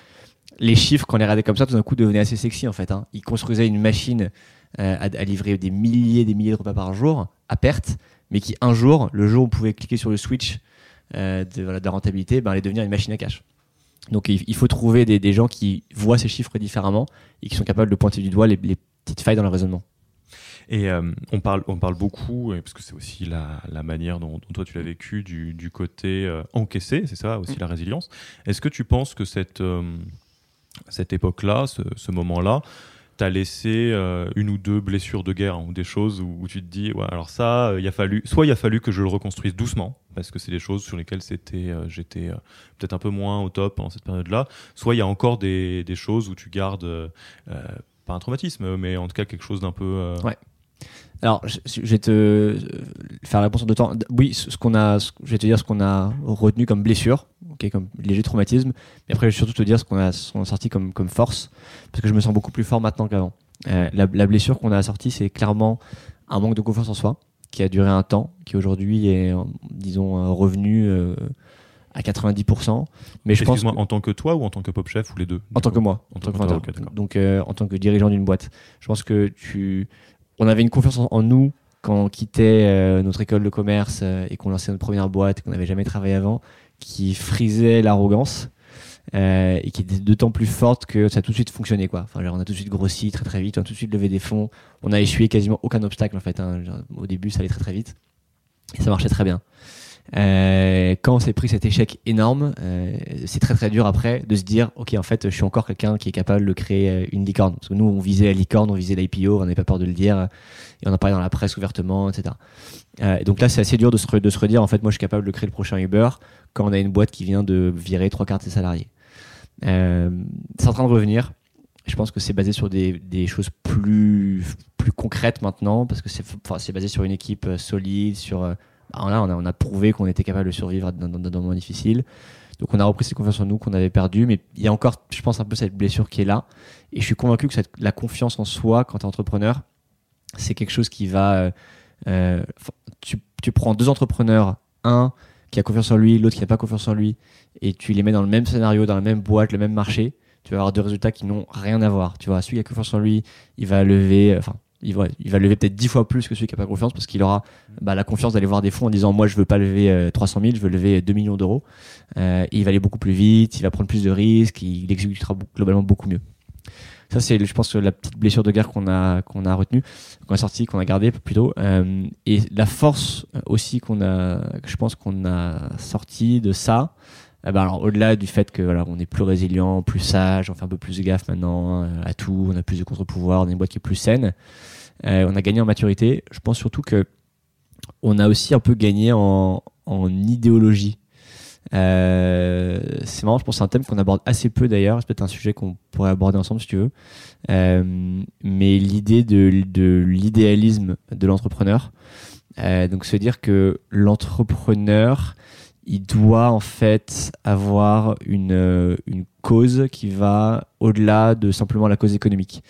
les chiffres, quand on les regardait comme ça, tout d'un coup, devenaient assez sexy en fait. Hein. Ils construisaient une machine euh, à, livrer des milliers des milliers de repas par jour à perte, mais qui un jour, le jour où on pouvait cliquer sur le switch euh, de, la rentabilité, ben, allait devenir une machine à cash. Donc il, faut trouver des, gens qui voient ces chiffres différemment et qui sont capables de pointer du doigt les, les petite faille dans le raisonnement. Et euh, on, parle, on parle beaucoup, parce que c'est aussi la, la, manière dont, toi tu l'as vécu, du, du côté euh, encaissé, c'est ça aussi mm. la résilience. Est-ce que tu penses que cette, euh, cette époque-là, ce, ce moment-là, t'a laissé une ou deux blessures de guerre hein, ou des choses où, tu te dis, ouais, alors ça, il a fallu, soit il a fallu que je le reconstruise doucement, parce que c'est des choses sur lesquelles c'était, j'étais peut-être un peu moins au top pendant cette période-là, soit il y a encore des, des choses où tu gardes pas un traumatisme, mais en tout cas quelque chose d'un peu. Euh, ouais. Alors, je, vais te faire la réponse en deux temps. Oui, ce qu'on a, je vais te dire ce qu'on a retenu comme blessure, ok, comme léger traumatisme. Mais après, je vais surtout te dire ce qu'on a, sorti comme, comme force, parce que je me sens beaucoup plus fort maintenant qu'avant. Euh, la, blessure qu'on a sortie, c'est clairement un manque de confiance en soi, qui a duré un temps, qui aujourd'hui est, disons, revenu euh, à 90%. Mais je pense en tant que toi ou en tant que pop chef ou les deux? En tant que moi, en, tant, que Donc euh, en tant que dirigeant d'une boîte. Je pense que tu, on avait une confiance en, nous quand on quittait euh, notre école de commerce euh, et qu'on lançait notre première boîte et qu'on n'avait jamais travaillé avant, qui frisait l'arrogance. et qui était d'autant plus forte que ça a tout de suite fonctionné quoi. Enfin, on a tout de suite grossi très très vite, on a tout de suite levé des fonds, on a essuyé quasiment aucun obstacle en fait. Hein. Au début, ça allait très très vite et ça marchait très bien. Euh, quand on s'est pris cet échec énorme, euh, c'est très très dur après de se dire ok en fait je suis encore quelqu'un qui est capable de créer euh, une licorne. Parce que nous on visait la licorne, on visait l'IPO, on n'avait pas peur de le dire et on en parlait dans la presse ouvertement, etc. Donc là c'est assez dur de se, redire en fait moi je suis capable de créer le prochain Uber quand on a une boîte qui vient de virer trois quarts de ses salariés. C'est en train de revenir. Je pense que c'est basé sur des, des, choses plus, plus concrètes maintenant parce que c'est enfin, basé sur une équipe solide, sur alors là, on a, prouvé qu'on était capable de survivre dans, dans, dans moments difficiles. Donc on a repris cette confiance en nous qu'on avait perdu, mais il y a encore, je pense, un peu cette blessure qui est là. Et je suis convaincu que la confiance en soi, quand tu es entrepreneur, c'est quelque chose qui va... Euh, euh, tu, prends deux entrepreneurs, un qui a confiance en lui, l'autre qui n'a pas confiance en lui, et tu les mets dans le même scénario, dans la même boîte, le même marché, tu vas avoir deux résultats qui n'ont rien à voir. Tu vois, celui qui a confiance en lui, il va lever, il va, il va lever peut-être dix fois plus que celui qui n'a pas confiance parce qu'il aura bah, la confiance d'aller voir des fonds en disant moi je veux pas lever 300 euh, 000 je veux lever 2 millions d'euros. Euh, il va aller beaucoup plus vite il va prendre plus de risques il exécutera globalement beaucoup mieux. Ça c'est je pense la petite blessure de guerre qu'on a qu'on a retenue qu'on a sorti qu'on a gardé plutôt. Euh, et la force aussi qu'on a je pense qu'on a sorti de ça eh ben alors au-delà du fait que voilà, on est plus résilient, plus sage, on fait un peu plus de gaffe maintenant euh, à tout, on a plus de contre-pouvoir, on est une boîte qui est plus saine, euh, on a gagné en maturité. Je pense surtout que on a aussi un peu gagné en, en idéologie. Euh, c'est marrant, je pense que c'est un thème qu'on aborde assez peu d'ailleurs. C'est peut-être un sujet qu'on pourrait aborder ensemble si tu veux. Euh, mais l'idée de, de l'idéalisme de l'entrepreneur. Euh, donc se dire que l'entrepreneur, il doit en fait avoir une, euh, une cause qui va au-delà de simplement la cause économique.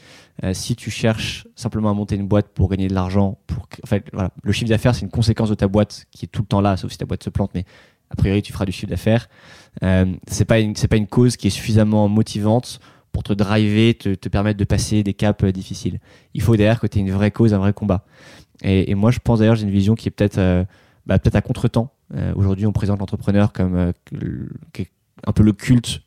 Euh, si tu cherches simplement à monter une boîte pour gagner de l'argent, pour en fait, voilà, le chiffre d'affaires c'est une conséquence de ta boîte qui est tout le temps là, sauf si ta boîte se plante, mais a priori tu feras du chiffre d'affaires. Euh, c'est pas une pas une cause qui est suffisamment motivante pour te driver, te, te permettre de passer des caps euh, difficiles. Il faut derrière que tu aies une vraie cause, un vrai combat. Et, moi je pense d'ailleurs j'ai une vision qui est peut-être bah, peut-être à contre-temps. Euh, aujourd'hui, on présente l'entrepreneur comme euh, un peu le culte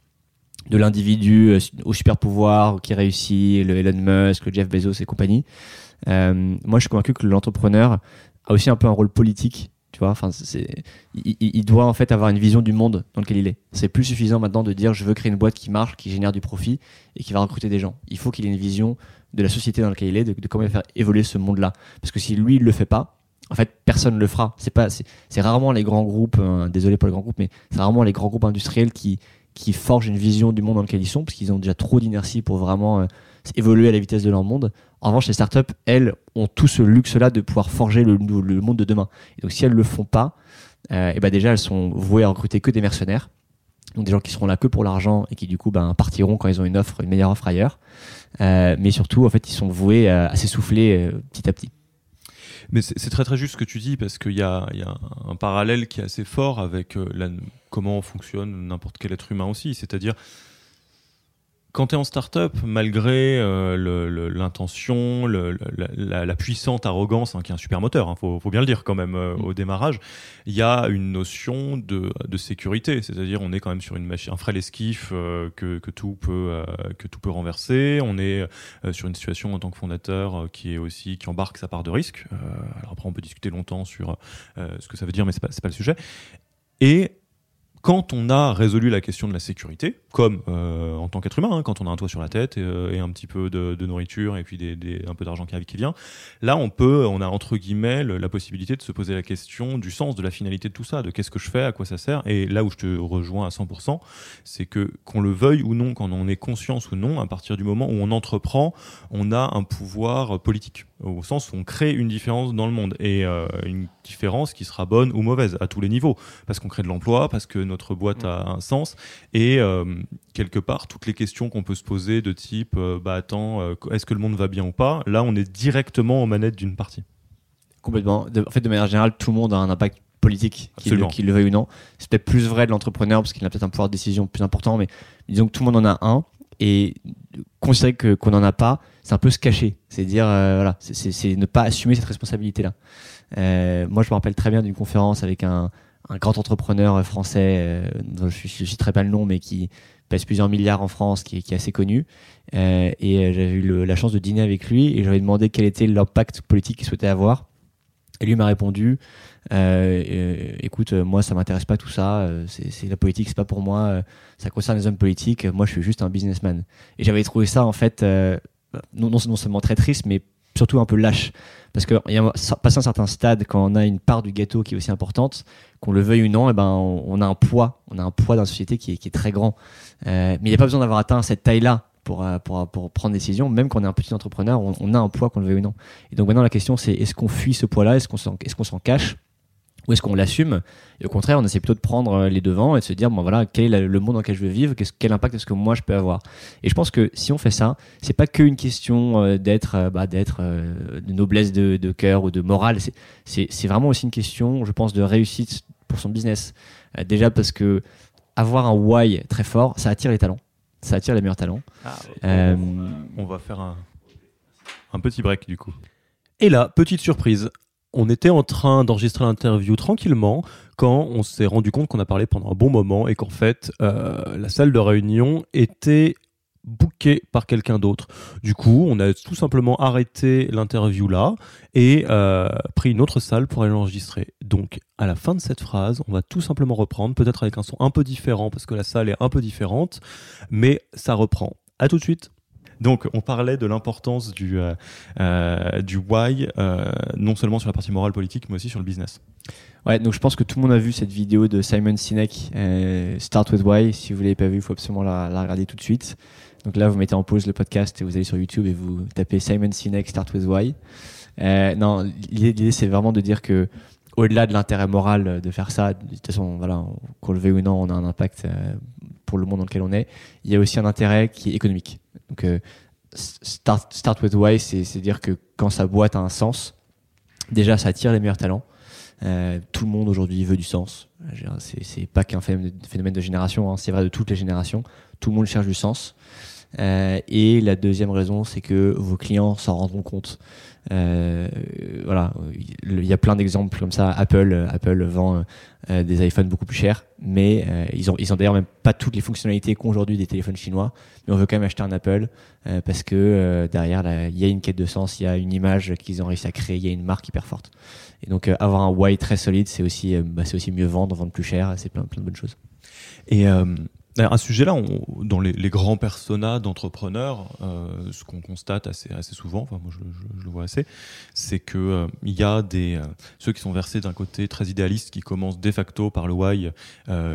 de l'individu euh, au super pouvoir qui réussit, le Elon Musk, le Jeff Bezos et compagnie. Moi, je suis convaincu que l'entrepreneur a aussi un peu un rôle politique. Tu vois, enfin, il, il doit en fait avoir une vision du monde dans lequel il est. C'est plus suffisant maintenant de dire je veux créer une boîte qui marche, qui génère du profit et qui va recruter des gens. Il faut qu'il ait une vision de la société dans laquelle il est, de, comment faire évoluer ce monde-là. Parce que si lui, il le fait pas, en fait, personne ne le fera. C'est pas, c'est, rarement les grands groupes, euh, désolé pour les grands groupes, mais c'est rarement les grands groupes industriels qui, forgent une vision du monde dans lequel ils sont, parce qu'ils ont déjà trop d'inertie pour vraiment euh, évoluer à la vitesse de leur monde. En revanche, les startups, elles, ont tout ce luxe-là de pouvoir forger le, monde de demain. Donc, si elles le font pas, euh, ben déjà, elles sont vouées à recruter que des mercenaires. Donc, des gens qui seront là que pour l'argent et qui, du coup, ben, partiront quand ils ont une offre, une meilleure offre ailleurs. Mais surtout, en fait, ils sont voués à, s'essouffler petit à petit. Mais c'est très très juste ce que tu dis parce qu'il y a, un parallèle qui est assez fort avec euh, la, comment fonctionne n'importe quel être humain aussi. C'est-à-dire, quand tu es en start-up, malgré euh, l'intention, la, puissante arrogance, hein, qui est un super moteur, il hein, faut, faut, bien le dire quand même euh, mm. au démarrage, il y a une notion de, de sécurité. C'est-à-dire, on est quand même sur une machine, un frêle esquif euh, que, que, tout peut, que tout peut renverser. On est sur une situation en tant que fondateur qui est aussi qui embarque sa part de risque. alors après, on peut discuter longtemps sur ce que ça veut dire, mais c'est pas, pas le sujet. Et quand on a résolu la question de la sécurité, comme euh, en tant qu'être humain, hein, quand on a un toit sur la tête et, euh, et un petit peu de, nourriture et puis un peu d'argent qui, qui vient, là on peut, on a entre guillemets la possibilité de se poser la question du sens, de la finalité de tout ça, de qu'est-ce que je fais, à quoi ça sert. Et là où je te rejoins à 100%, c'est que qu'on le veuille ou non, quand on est conscience ou non, à partir du moment où on entreprend, on a un pouvoir politique au sens où on crée une différence dans le monde et euh, une différence qui sera bonne ou mauvaise à tous les niveaux. Parce qu'on crée de l'emploi parce que notre boîte a un sens et euh, quelque part toutes les questions qu'on peut se poser de type euh, bah attends est-ce que le monde va bien ou pas là on est directement aux manettes d'une partie. Complètement. De, en fait de manière générale tout le monde a un impact politique qu'il le, qu le veuille ou non. C'est peut-être plus vrai de l'entrepreneur parce qu'il a peut-être un pouvoir de décision plus important mais disons que tout le monde en a un et considérer que qu'on n'en a pas c'est un peu se cacher. C'est dire euh, voilà c'est ne pas assumer cette responsabilité là euh, moi je me rappelle très bien d'une conférence avec un, un grand entrepreneur français euh, dont je, je citerai pas le nom mais qui pèse plusieurs milliards en France qui, est assez connu. Et j'avais eu la chance de dîner avec lui et j'avais demandé quel était l'impact politique qu'il souhaitait avoir. Et lui m'a répondu écoute, moi ça m'intéresse pas tout ça, c'est la politique, c'est pas pour moi, ça concerne les hommes politiques, moi je suis juste un businessman. Et j'avais trouvé ça en fait non, non, non, seulement très triste, mais surtout un peu lâche. Parce que passé un certain stade, quand on a une part du gâteau qui est aussi importante, qu'on le veuille ou non, et ben on, a un poids, on a un poids dans la société qui est, qui est très grand. mais il n'y a pas besoin d'avoir atteint cette taille-là pour, pour, pour prendre des décisions, même quand on est un petit entrepreneur, on, a un poids qu'on le veuille ou non. Et donc maintenant la question c'est est-ce qu'on fuit ce poids-là, est-ce qu'on s'en est qu'on s'en cache? Ou est-ce qu'on l'assume Et au contraire, on essaie plutôt de prendre les devants et de se dire, bon voilà, quel est le monde dans lequel je veux vivre Quel impact est-ce que moi je peux avoir Et je pense que si on fait ça, c'est pas qu'une question d'être, bah, d'être de noblesse de, de cœur ou de morale. C'est vraiment aussi une question, je pense, de réussite pour son business. déjà parce que avoir un why très fort, ça attire les talents, ça attire les meilleurs talents. Ah, euh... on va faire un, un petit break du coup. Et là, petite surprise, on était en train d'enregistrer l'interview tranquillement quand on s'est rendu compte qu'on a parlé pendant un bon moment et qu'en fait euh, la salle de réunion était bookée par quelqu'un d'autre. Du coup, on a tout simplement arrêté l'interview là et euh, pris une autre salle pour aller l'enregistrer. Donc, à la fin de cette phrase, on va tout simplement reprendre, peut-être avec un son un peu différent parce que la salle est un peu différente, mais ça reprend. À tout de suite. Donc, on parlait de l'importance du, euh, euh, du why, euh, non seulement sur la partie morale politique, mais aussi sur le business. Ouais, donc je pense que tout le monde a vu cette vidéo de Simon Sinek, Start with Why. Si vous l'avez pas vu, il faut absolument la, regarder tout de suite. Donc là, vous mettez en pause le podcast et vous allez sur YouTube et vous tapez Simon Sinek, Start with Why. Non, l'idée, c'est vraiment de dire que au-delà de l'intérêt moral de faire ça, de toute façon, voilà, qu'on le veuille ou non, on a un impact pour le monde dans lequel on est. Il y a aussi un intérêt qui est économique. Donc, euh, start, with why, c'est dire que quand sa boîte a un sens, déjà, ça attire les meilleurs talents. Euh, tout le monde aujourd'hui veut du sens. C'est pas qu'un phénomène de génération, hein, c'est vrai de toutes les générations. Tout le monde cherche du sens. Et la deuxième raison, c'est que vos clients s'en rendront compte. voilà, il y a plein d'exemples comme ça. Apple, Apple vend des iPhones beaucoup plus chers, mais ils ont, ils ont d'ailleurs même pas toutes les fonctionnalités qu'ont aujourd'hui des téléphones chinois. Mais on veut quand même acheter un Apple parce que derrière, il y a une quête de sens, il y a une image qu'ils ont réussi à créer, il y a une marque hyper forte. Et donc avoir un why très solide, c'est aussi, bah, c'est aussi mieux vendre, vendre plus cher, c'est plein, plein de bonnes choses. Et euh, un sujet là, dans les, grands personas d'entrepreneurs, euh, ce qu'on constate assez, souvent, enfin moi je, le vois assez, c'est que euh, il y a des ceux qui sont versés d'un côté très idéaliste, qui commencent de facto par le why,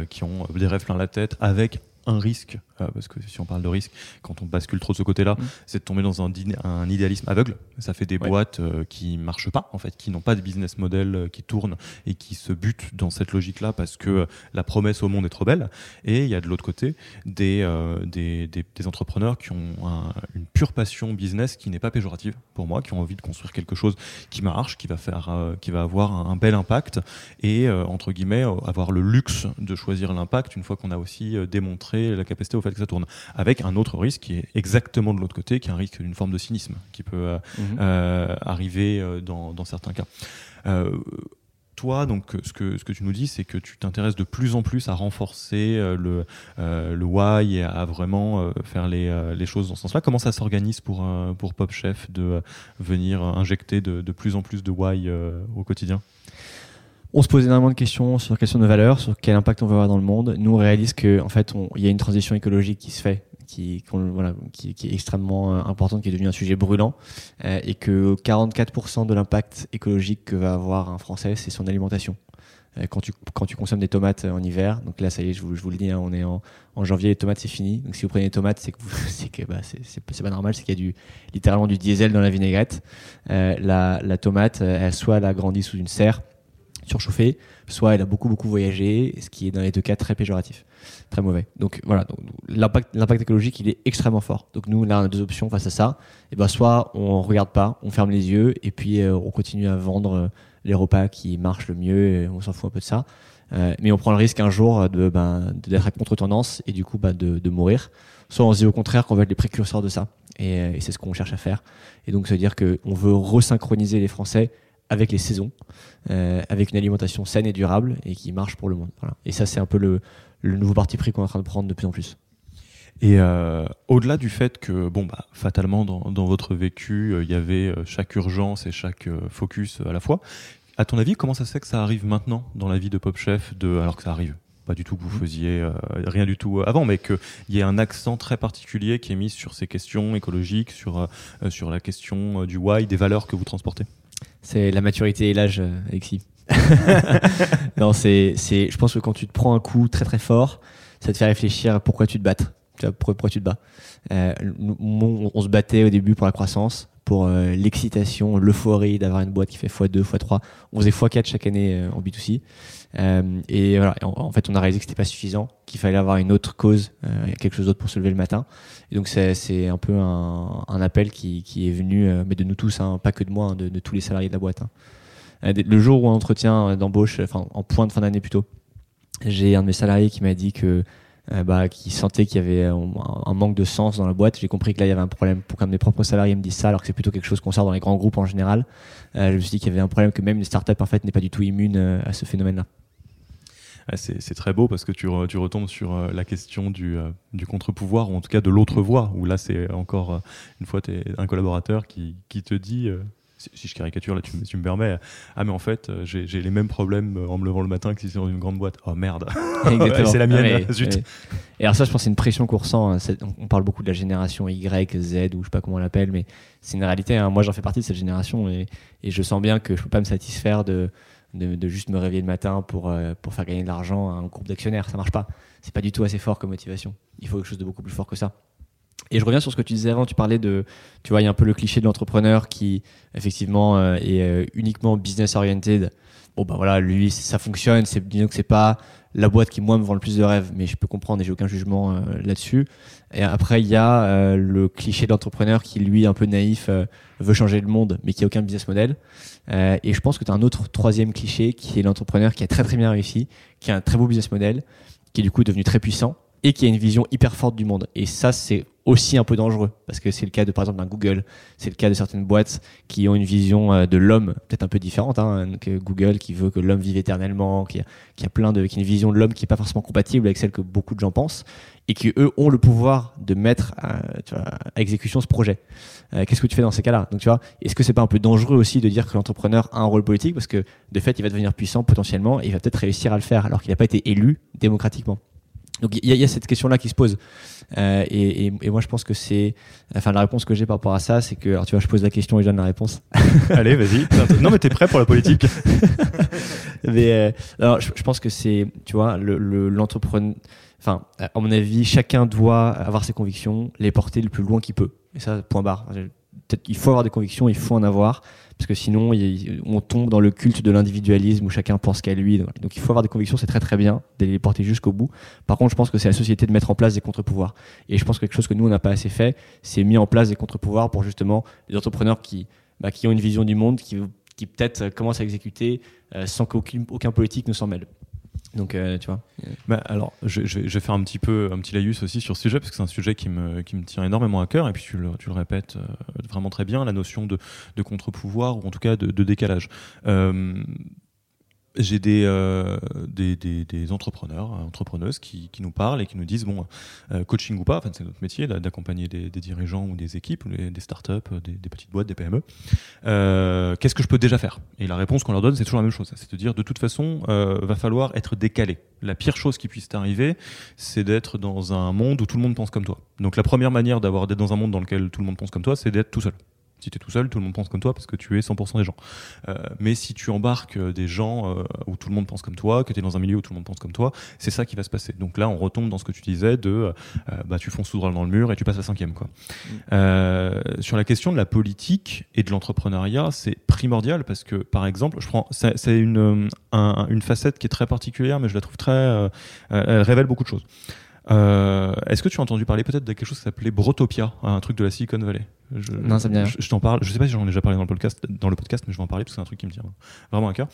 qui ont des rêves plein la tête, avec un risque, euh, parce que si on parle de risque, quand on bascule trop de ce côté-là, mm. c'est de tomber dans un, un, idéalisme aveugle. Ça fait des boîtes euh, qui marchent pas, en fait, qui n'ont pas de business model euh, qui tourne et qui se butent dans cette logique-là parce que la promesse au monde est trop belle. Et il y a de l'autre côté des, des, des, entrepreneurs qui ont une pure passion business qui n'est pas péjorative pour moi, qui ont envie de construire quelque chose qui marche, qui va faire, qui va avoir un, un bel impact et entre guillemets avoir le luxe de choisir l'impact une fois qu'on a aussi démontré la capacité au fait que ça tourne. Avec un autre risque qui est exactement de l'autre côté, qui est un risque d'une forme de cynisme qui peut euh, mhm. euh, arriver euh, dans, certains cas. toi, donc, ce que, ce que tu nous dis, c'est que tu t'intéresses de plus en plus à renforcer le, le why et à vraiment faire les, les, choses dans ce sens-là. Comment ça s'organise pour, pour Pop Chef de venir injecter de, de, plus en plus de why au quotidien? On se pose énormément de questions sur la question de valeur, sur quel impact on veut avoir dans le monde. Nous, on réalise qu'en en fait, il y a une transition écologique qui se fait, qui, est extrêmement euh, importante, qui est devenue un sujet brûlant, euh, et que 44% de l'impact écologique que va avoir un Français, c'est son alimentation. Euh, quand tu, consommes des tomates en hiver, donc là, ça y est, je vous, le dis, hein, on est en, janvier, les tomates, c'est fini. Donc si vous prenez des tomates, c'est que, c'est bah, c'est, pas normal, c'est qu'il y a du, littéralement du diesel dans la vinaigrette. la, la tomate, elle soit elle a grandi sous une serre, surchauffée, soit elle a beaucoup beaucoup voyagé, ce qui est dans les deux cas très péjoratif, très mauvais. Donc voilà, l'impact, écologique il est extrêmement fort. Donc nous on a deux options face à ça. Et ben soit on regarde pas, on ferme les yeux et puis euh, on continue à vendre euh, les repas qui marchent le mieux, et on s'en fout un peu de ça. Euh, mais on prend le risque un jour de ben, d'être à contre-tendance et du coup ben, de, mourir. Soit on se dit au contraire qu'on va être les précurseurs de ça. Et, et c'est ce qu'on cherche à faire. Et donc, veut dire qu'on veut resynchroniser les Français avec les saisons, euh, avec une alimentation saine et durable et qui marche pour le monde. Voilà. Et ça, c'est un peu le, le nouveau parti pris qu'on est en train de prendre de plus en plus. Et euh, au-delà du fait que, bon, bah, fatalement, dans, dans votre vécu, euh, il y avait chaque urgence et chaque focus à la fois, à ton avis, comment ça se fait que ça arrive maintenant dans la vie de Pop Chef, de, alors que ça arrive pas du tout que vous mmh. faisiez euh, rien du tout avant, mais qu'il y ait un accent très particulier qui est mis sur ces questions écologiques, sur, sur la question du why, des valeurs que vous transportez? C'est la maturité et l'âge, euh, Alexis. non, c'est, c'est, je pense que quand tu te prends un coup très très fort, ça te fait réfléchir à pourquoi tu te bats. Pourquoi, tu te bats euh, on, se battait au début pour la croissance, pour euh, l'excitation, l'euphorie d'avoir une boîte qui fait x2, x3. On faisait x4 chaque année en B2C. Euh, et voilà, en, fait, on a réalisé que c'était pas suffisant, qu'il fallait avoir une autre cause, euh, quelque chose d'autre pour se lever le matin. Et donc, c'est un peu un, un appel qui, est venu, euh, mais de nous tous, hein, pas que de moi, hein, de, tous les salariés de la boîte. Hein. Le jour où on entretient d'embauche, enfin en point de fin d'année plutôt, j'ai un de mes salariés qui m'a dit que euh, bah, qui sentait qu'il y avait un, manque de sens dans la boîte. J'ai compris que là, il y avait un problème pour qu'un de mes propres salariés me dise ça, alors que c'est plutôt quelque chose qu'on sort dans les grands groupes en général. Euh, je me suis dit qu'il y avait un problème que même une startup en fait n'est pas du tout immune euh, à ce phénomène-là. C'est très beau parce que tu, retombes sur la question du, contre-pouvoir, ou en tout cas de l'autre voix, où là c'est encore une fois un collaborateur qui te dit si je caricature là, tu, me permets. Ah, mais en fait, euh, j'ai les mêmes problèmes euh, en me levant le matin que si c'est dans une grande boîte. Oh merde, c'est la mienne. zut. Et alors ça, je pense c'est une pression qu'on ressent. Hein. On parle beaucoup de la génération Y, Z ou je sais pas comment on l'appelle, mais c'est une réalité. Hein. Moi, j'en fais partie de cette génération et, et, je sens bien que je peux pas me satisfaire de, de, de juste me réveiller le matin pour, euh, pour faire gagner de l'argent à un groupe d'actionnaires. Ça marche pas. C'est pas du tout assez fort comme motivation. Il faut quelque chose de beaucoup plus fort que ça. Et je reviens sur ce que tu disais avant, tu parlais de, tu vois, il y a un peu le cliché de l'entrepreneur qui, effectivement, euh, est euh, uniquement business oriented. Bon, bah voilà, lui, ça fonctionne, c'est, disons que c'est pas la boîte qui, moi, me vend le plus de rêves, mais je peux comprendre et j'ai aucun jugement euh, là-dessus. Et après, il y a le cliché de l'entrepreneur qui, lui, un peu naïf, veut changer le monde, mais qui a aucun business model. et je pense que tu as un autre troisième cliché qui est l'entrepreneur qui a très très bien réussi, qui a un très beau business model, qui est du coup devenu très puissant, et qui a une vision hyper forte du monde. Et ça, c'est aussi un peu dangereux parce que c'est le cas de par exemple d'un Google, c'est le cas de certaines boîtes qui ont une vision euh, de l'homme peut-être un peu différente hein, que Google qui veut que l'homme vive éternellement, qui a, plein de qui une vision de l'homme qui est pas forcément compatible avec celle que beaucoup de gens pensent et qui eux ont le pouvoir de mettre à exécution ce projet. Euh, Qu'est-ce que tu fais dans ces cas-là? Donc tu vois, est-ce que c'est pas un peu dangereux aussi de dire que l'entrepreneur a un rôle politique? Parce que de fait il va devenir puissant potentiellement et il va peut-être réussir à le faire alors qu'il n'a pas été élu démocratiquement. Donc il y, y, a cette question-là qui se pose. Euh, et, et, et, moi je pense que c'est, enfin la réponse que j'ai par rapport à ça, c'est que, alors tu vois, je pose la question et je donne la réponse. Allez, vas-y. Non mais t'es prêt pour la politique Mais euh, alors je, je, pense que c'est, tu vois, l'entrepreneur. Le, enfin, à mon avis, chacun doit avoir ses convictions, les porter le plus loin qu'il peut. Et ça, point barre. Il faut avoir des convictions, il faut en avoir parce que sinon on tombe dans le culte de l'individualisme où chacun pense qu'à lui. Donc il faut avoir des convictions, c'est très très bien de les porter jusqu'au bout. Par contre, je pense que c'est à la société de mettre en place des contre-pouvoirs. Et je pense que quelque chose que nous on n'a pas assez fait, c'est mis en place des contre-pouvoirs pour justement les entrepreneurs qui, bah, ont une vision du monde, qui, qui peut-être commencent à exécuter euh, sans qu'aucun aucun politique ne s'en mêle. Donc, euh, tu vois. Bah, alors, je, vais faire un petit peu un petit laïus aussi sur ce sujet parce que c'est un sujet qui me, qui me tient énormément à cœur et puis tu le, tu le répètes euh, vraiment très bien, la notion de, de contre-pouvoir ou en tout cas de, de décalage. Euh, j'ai des, euh, entrepreneurs, entrepreneuses qui, nous parlent et qui nous disent bon, euh, coaching ou pas, enfin, c'est notre métier d'accompagner des, dirigeants ou des équipes, ou des, startups, des, des petites boîtes, des PME. Euh, Qu'est-ce que je peux déjà faire? Et la réponse qu'on leur donne, c'est toujours la même chose. C'est de dire de toute façon, euh, va falloir être décalé. La pire chose qui puisse t'arriver, c'est d'être dans un monde où tout le monde pense comme toi. Donc la première manière d'avoir d'être dans un monde dans lequel tout le monde pense comme toi, c'est d'être tout seul. Si tu es tout seul, tout le monde pense comme toi parce que tu es 100% des gens. Euh, mais si tu embarques des gens euh, où tout le monde pense comme toi, que tu es dans un milieu où tout le monde pense comme toi, c'est ça qui va se passer. Donc là, on retombe dans ce que tu disais de euh, bah, tu fonces tout droit dans le mur et tu passes à cinquième. Quoi. Mm. sur la question de la politique et de l'entrepreneuriat, c'est primordial parce que, par exemple, je prends, c'est une, un, une facette qui est très particulière, mais je la trouve très. elle révèle beaucoup de choses. Euh, Est-ce que tu as entendu parler peut-être de quelque chose qui s'appelait Brotopia, un truc de la Silicon Valley? Je, Non, ça me Je, je t'en parle. Je sais pas si j'en ai déjà parlé dans le podcast, dans le podcast, mais je vais en parler parce que c'est un truc qui me tient vraiment à cœur.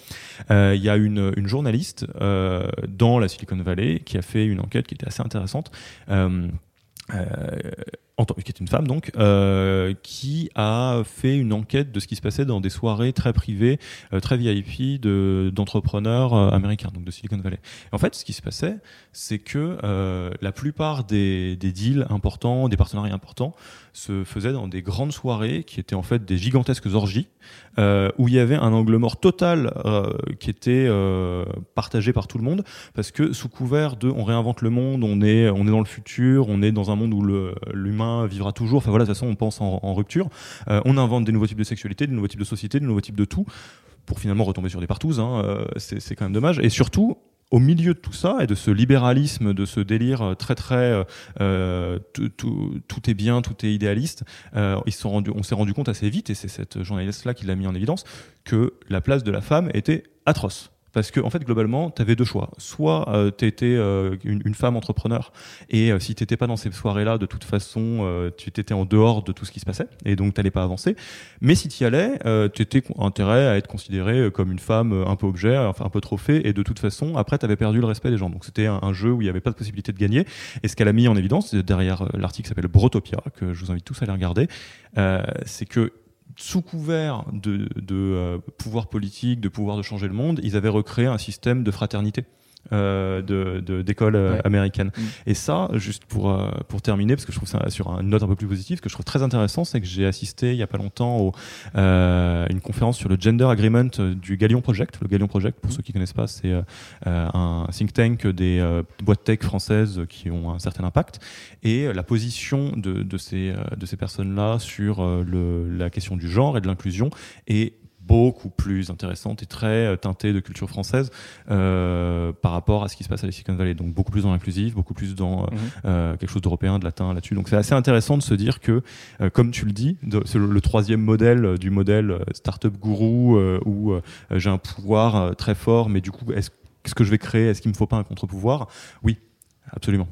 Il euh, y a une, une journaliste euh, dans la Silicon Valley qui a fait une enquête qui était assez intéressante. Qui est une femme donc, euh, qui a fait une enquête de ce qui se passait dans des soirées très privées, euh, très VIP d'entrepreneurs euh, américains, donc de Silicon Valley. En fait, ce qui se passait, c'est que la plupart des, des, deals importants, des partenariats importants, se faisaient dans des grandes soirées qui étaient en fait des gigantesques orgies, où il y avait un angle mort total qui était partagé par tout le monde, parce que sous couvert de on réinvente le monde, on est, on est dans le futur, on est dans un monde où l'humain vivra toujours. Enfin voilà, de toute façon, on pense en, rupture. Euh, on invente des nouveaux types de sexualité, des nouveaux types de société, des nouveaux types de tout, pour finalement retomber sur des partouzes. Hein. Euh, c'est quand même dommage. Et surtout, au milieu de tout ça et de ce libéralisme, de ce délire très très euh, tout, est bien, tout est idéaliste, euh, ils sont rendus, on s'est rendu compte assez vite, et c'est cette journaliste-là qui l'a mis en évidence, que la place de la femme était atroce. Parce que, en fait, globalement, tu avais deux choix. Soit euh, tu étais euh, une, une, femme entrepreneur, et euh, si tu n'étais pas dans ces soirées-là, de toute façon, euh, tu étais en dehors de tout ce qui se passait, et donc tu n'allais pas avancer. Mais si tu y allais, euh, tu étais intérêt à être considéré comme une femme un peu objet, enfin un peu trophée, et de toute façon, après, tu avais perdu le respect des gens. Donc c'était un, un, jeu où il n'y avait pas de possibilité de gagner. Et ce qu'elle a mis en évidence, derrière l'article qui s'appelle Brotopia, que je vous invite tous à aller regarder, c'est que sous couvert de, de euh, pouvoir politique, de pouvoir de changer le monde, ils avaient recréé un système de fraternité. Euh, de d'école euh, ouais. américaine. Mm. Et ça, juste pour euh, pour terminer, parce que je trouve ça sur une note un peu plus positive, ce que je trouve très intéressant, c'est que j'ai assisté il y a pas longtemps euh, une conférence sur le gender agreement du Galion Project. Le Galion Project, pour Mm. ceux qui connaissent pas, c'est un think tank des boîtes tech françaises qui ont un certain impact et la position de de ces de ces personnes-là sur le la question du genre et de l'inclusion est beaucoup plus intéressante et très euh, teintée de culture française euh, par rapport à ce qui se passe à la Silicon Valley. Donc beaucoup plus dans l'inclusif, beaucoup plus dans Mhm. euh, quelque chose d'européen, de latin là-dessus. Donc c'est assez intéressant de se dire que, euh, comme tu le dis, c'est le, le, troisième modèle du modèle startup gourou où j'ai un pouvoir très fort, mais du coup, est-ce qu'est-ce que je vais créer? Est-ce qu'il me faut pas un contre-pouvoir? Oui, absolument.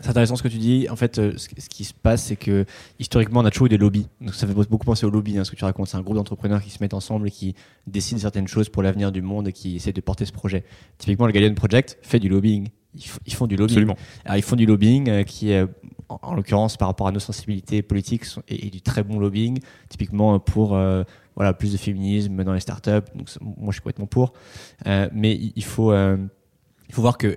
C'est intéressant ce que tu dis. En fait, euh, ce, ce, qui se passe, c'est que historiquement, on a toujours eu des lobbies. Donc ça fait beaucoup penser aux lobbies, hein, ce que tu racontes. C'est un groupe d'entrepreneurs qui se mettent ensemble et qui décident certaines choses pour l'avenir du monde et qui essaient de porter ce projet. Typiquement, le Galleon Project fait du lobbying. ils, font du lobbying. Absolument. Alors, ils font du lobbying euh, qui est, en, en l'occurrence, par rapport à nos sensibilités politiques, sont- et, et du très bon lobbying, typiquement pour euh, voilà, plus de féminisme dans les startups. Donc, moi, je suis complètement pour. Mais il, il faut, il faut voir que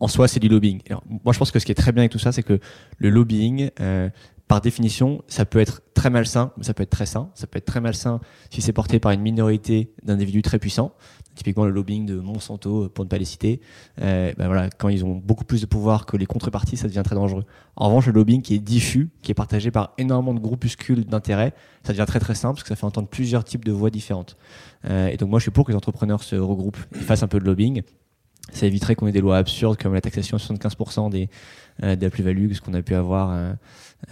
en soi, c'est du lobbying. Moi, je pense que ce qui est très bien avec tout ça, c'est que le lobbying, euh, par définition, ça peut être très malsain, mais ça peut être très sain. Ça peut être très malsain si c'est porté par une minorité d'individus très puissants. Typiquement le lobbying de Monsanto, pour ne pas les citer. Euh, ben voilà, quand ils ont beaucoup plus de pouvoir que les contreparties, ça devient très dangereux. En revanche, le lobbying qui est diffus, qui est partagé par énormément de groupuscules d'intérêts, ça devient très très simple parce que ça fait entendre plusieurs types de voix différentes. Euh, et donc moi, je suis pour que les entrepreneurs se regroupent et fassent un peu de lobbying. Ça éviterait qu'on ait des lois absurdes comme la taxation à 75% des, euh, de la plus-value, ce qu'on a pu avoir euh,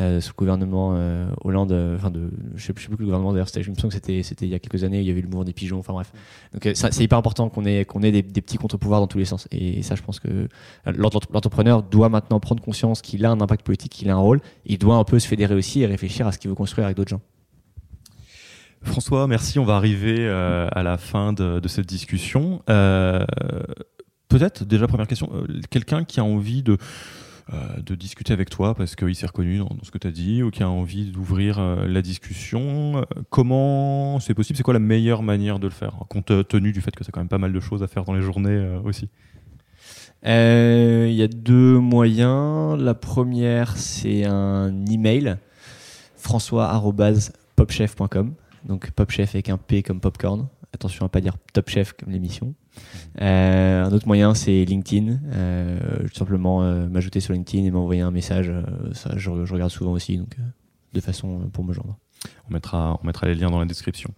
euh, sous le gouvernement euh, Hollande, euh, enfin de, je sais, je sais plus le gouvernement d'ailleurs, je me sens que c'était, c'était il y a quelques années, il y avait eu le mouvement des pigeons, enfin bref. Donc ça, c'est hyper important qu'on ait, qu'on ait des, petits contre-pouvoirs dans tous les sens. Et, ça, je pense que l'entre- l'entrepreneur doit maintenant prendre conscience qu'il a un impact politique, qu'il a un rôle, il doit un peu se fédérer aussi et réfléchir à ce qu'il veut construire avec d'autres gens. François, merci. On va arriver euh, à la fin de, de cette discussion. Euh, Peut-être, déjà, première question, euh, quelqu'un qui a envie de, euh, de discuter avec toi parce qu'il s'est reconnu dans, ce que tu as dit ou qui a envie d'ouvrir euh, la discussion, comment c'est possible C'est quoi la meilleure manière de le faire Compte tenu du fait que c'est quand même pas mal de choses à faire dans les journées aussi? Il y a deux moyens. La première, c'est un email, françois.popchef.com. Donc popchef avec un P comme popcorn. Attention à pas dire top chef comme l'émission. Euh, un autre moyen, c'est LinkedIn. Euh, tout simplement euh, m'ajouter sur LinkedIn et m'envoyer un message. Ça, je, regarde souvent aussi, de façon pour me joindre. On mettra, on mettra les liens dans la description.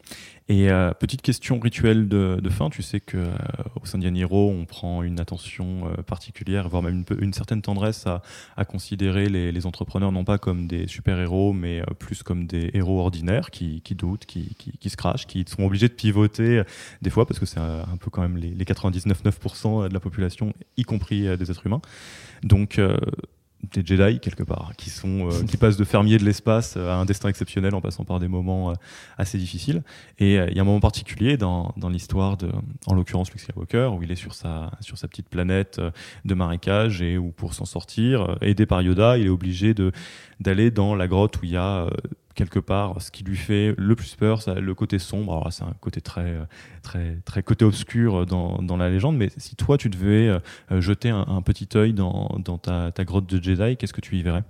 Et euh, petite question rituelle de, fin, tu sais que euh, au sein d'Yaniro, on prend une attention euh, particulière, voire même une, certaine tendresse à, considérer les, entrepreneurs non pas comme des super-héros, mais euh, plus comme des héros ordinaires qui, doutent, qui, se crachent, qui sont obligés de pivoter des fois, parce que c'est un peu quand même les, les 99,9% de la population, y compris des êtres humains. Donc, des Jedi quelque part, qui sont euh, qui passent de fermiers de l'espace euh, à un destin exceptionnel en passant par des moments euh, assez difficiles. Et euh, il y a un moment particulier dans, dans l'histoire de, en l'occurrence Luke Skywalker, où il est sur sa sur sa petite planète de marécage et où pour s'en sortir, aidé par Yoda, il est obligé de d'aller dans la grotte où il y a quelque part ce qui lui fait le plus peur, ça, le côté sombre. C'est un côté très euh, très très côté obscur dans, dans la légende. Mais si toi tu devais euh, euh, jeter un, petit œil dans, dans ta, grotte de Jedi, qu'est-ce que tu y verrais?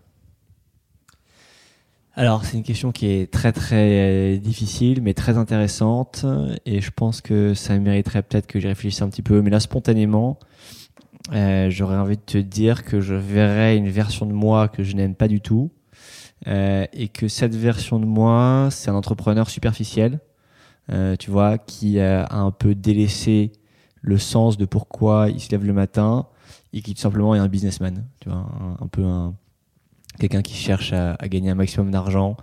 Alors, c'est une question qui est très très euh, difficile, mais très intéressante. Et je pense que ça mériterait peut-être que j'y réfléchisse un petit peu. Mais là, spontanément, euh, j'aurais envie de te dire que je verrais une version de moi que je n'aime pas du tout. Euh, et que cette version de moi, c'est un entrepreneur superficiel, euh, tu vois, qui a un peu délaissé le sens de pourquoi il se lève le matin et qui tout simplement est un businessman, tu vois, un, peu un quelqu'un qui cherche à, gagner un maximum d'argent,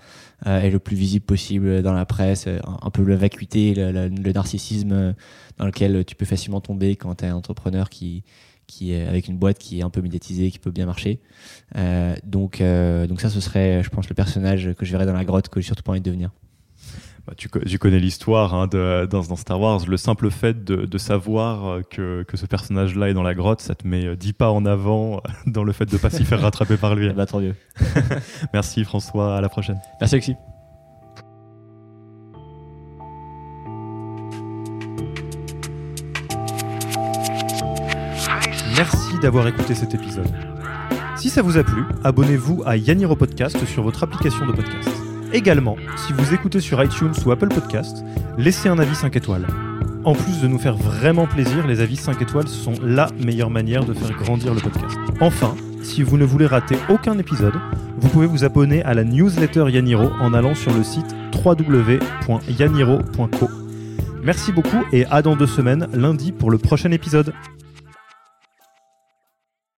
euh, est le plus visible possible dans la presse, un, peu la vacuité, le, le- narcissisme dans lequel tu peux facilement tomber quand tu es un entrepreneur qui, qui est avec une boîte qui est un peu médiatisée, qui peut bien marcher. Euh, donc, euh, donc ça, ce serait, je pense, le personnage que je verrais dans la grotte que j'ai surtout pas envie de devenir. Bah, tu, co- tu connais l'histoire hein, dans, dans Star Wars. Le simple fait de, de savoir euh, que, que ce personnage-là est dans la grotte, ça te met 10 pas en avant dans le fait de pas s'y faire rattraper par lui. Ah bah, tant mieux. Merci François, à la prochaine. Merci Alexis. D'avoir écouté cet épisode. Si ça vous a plu, abonnez-vous à Yaniro Podcast sur votre application de podcast. Également, si vous écoutez sur iTunes ou Apple Podcast, laissez un avis 5 étoiles. En plus de nous faire vraiment plaisir, les avis 5 étoiles sont la meilleure manière de faire grandir le podcast. Enfin, si vous ne voulez rater aucun épisode, vous pouvez vous abonner à la newsletter Yaniro en allant sur le site www.yaniro.co. Merci beaucoup et à dans deux semaines, lundi, pour le prochain épisode.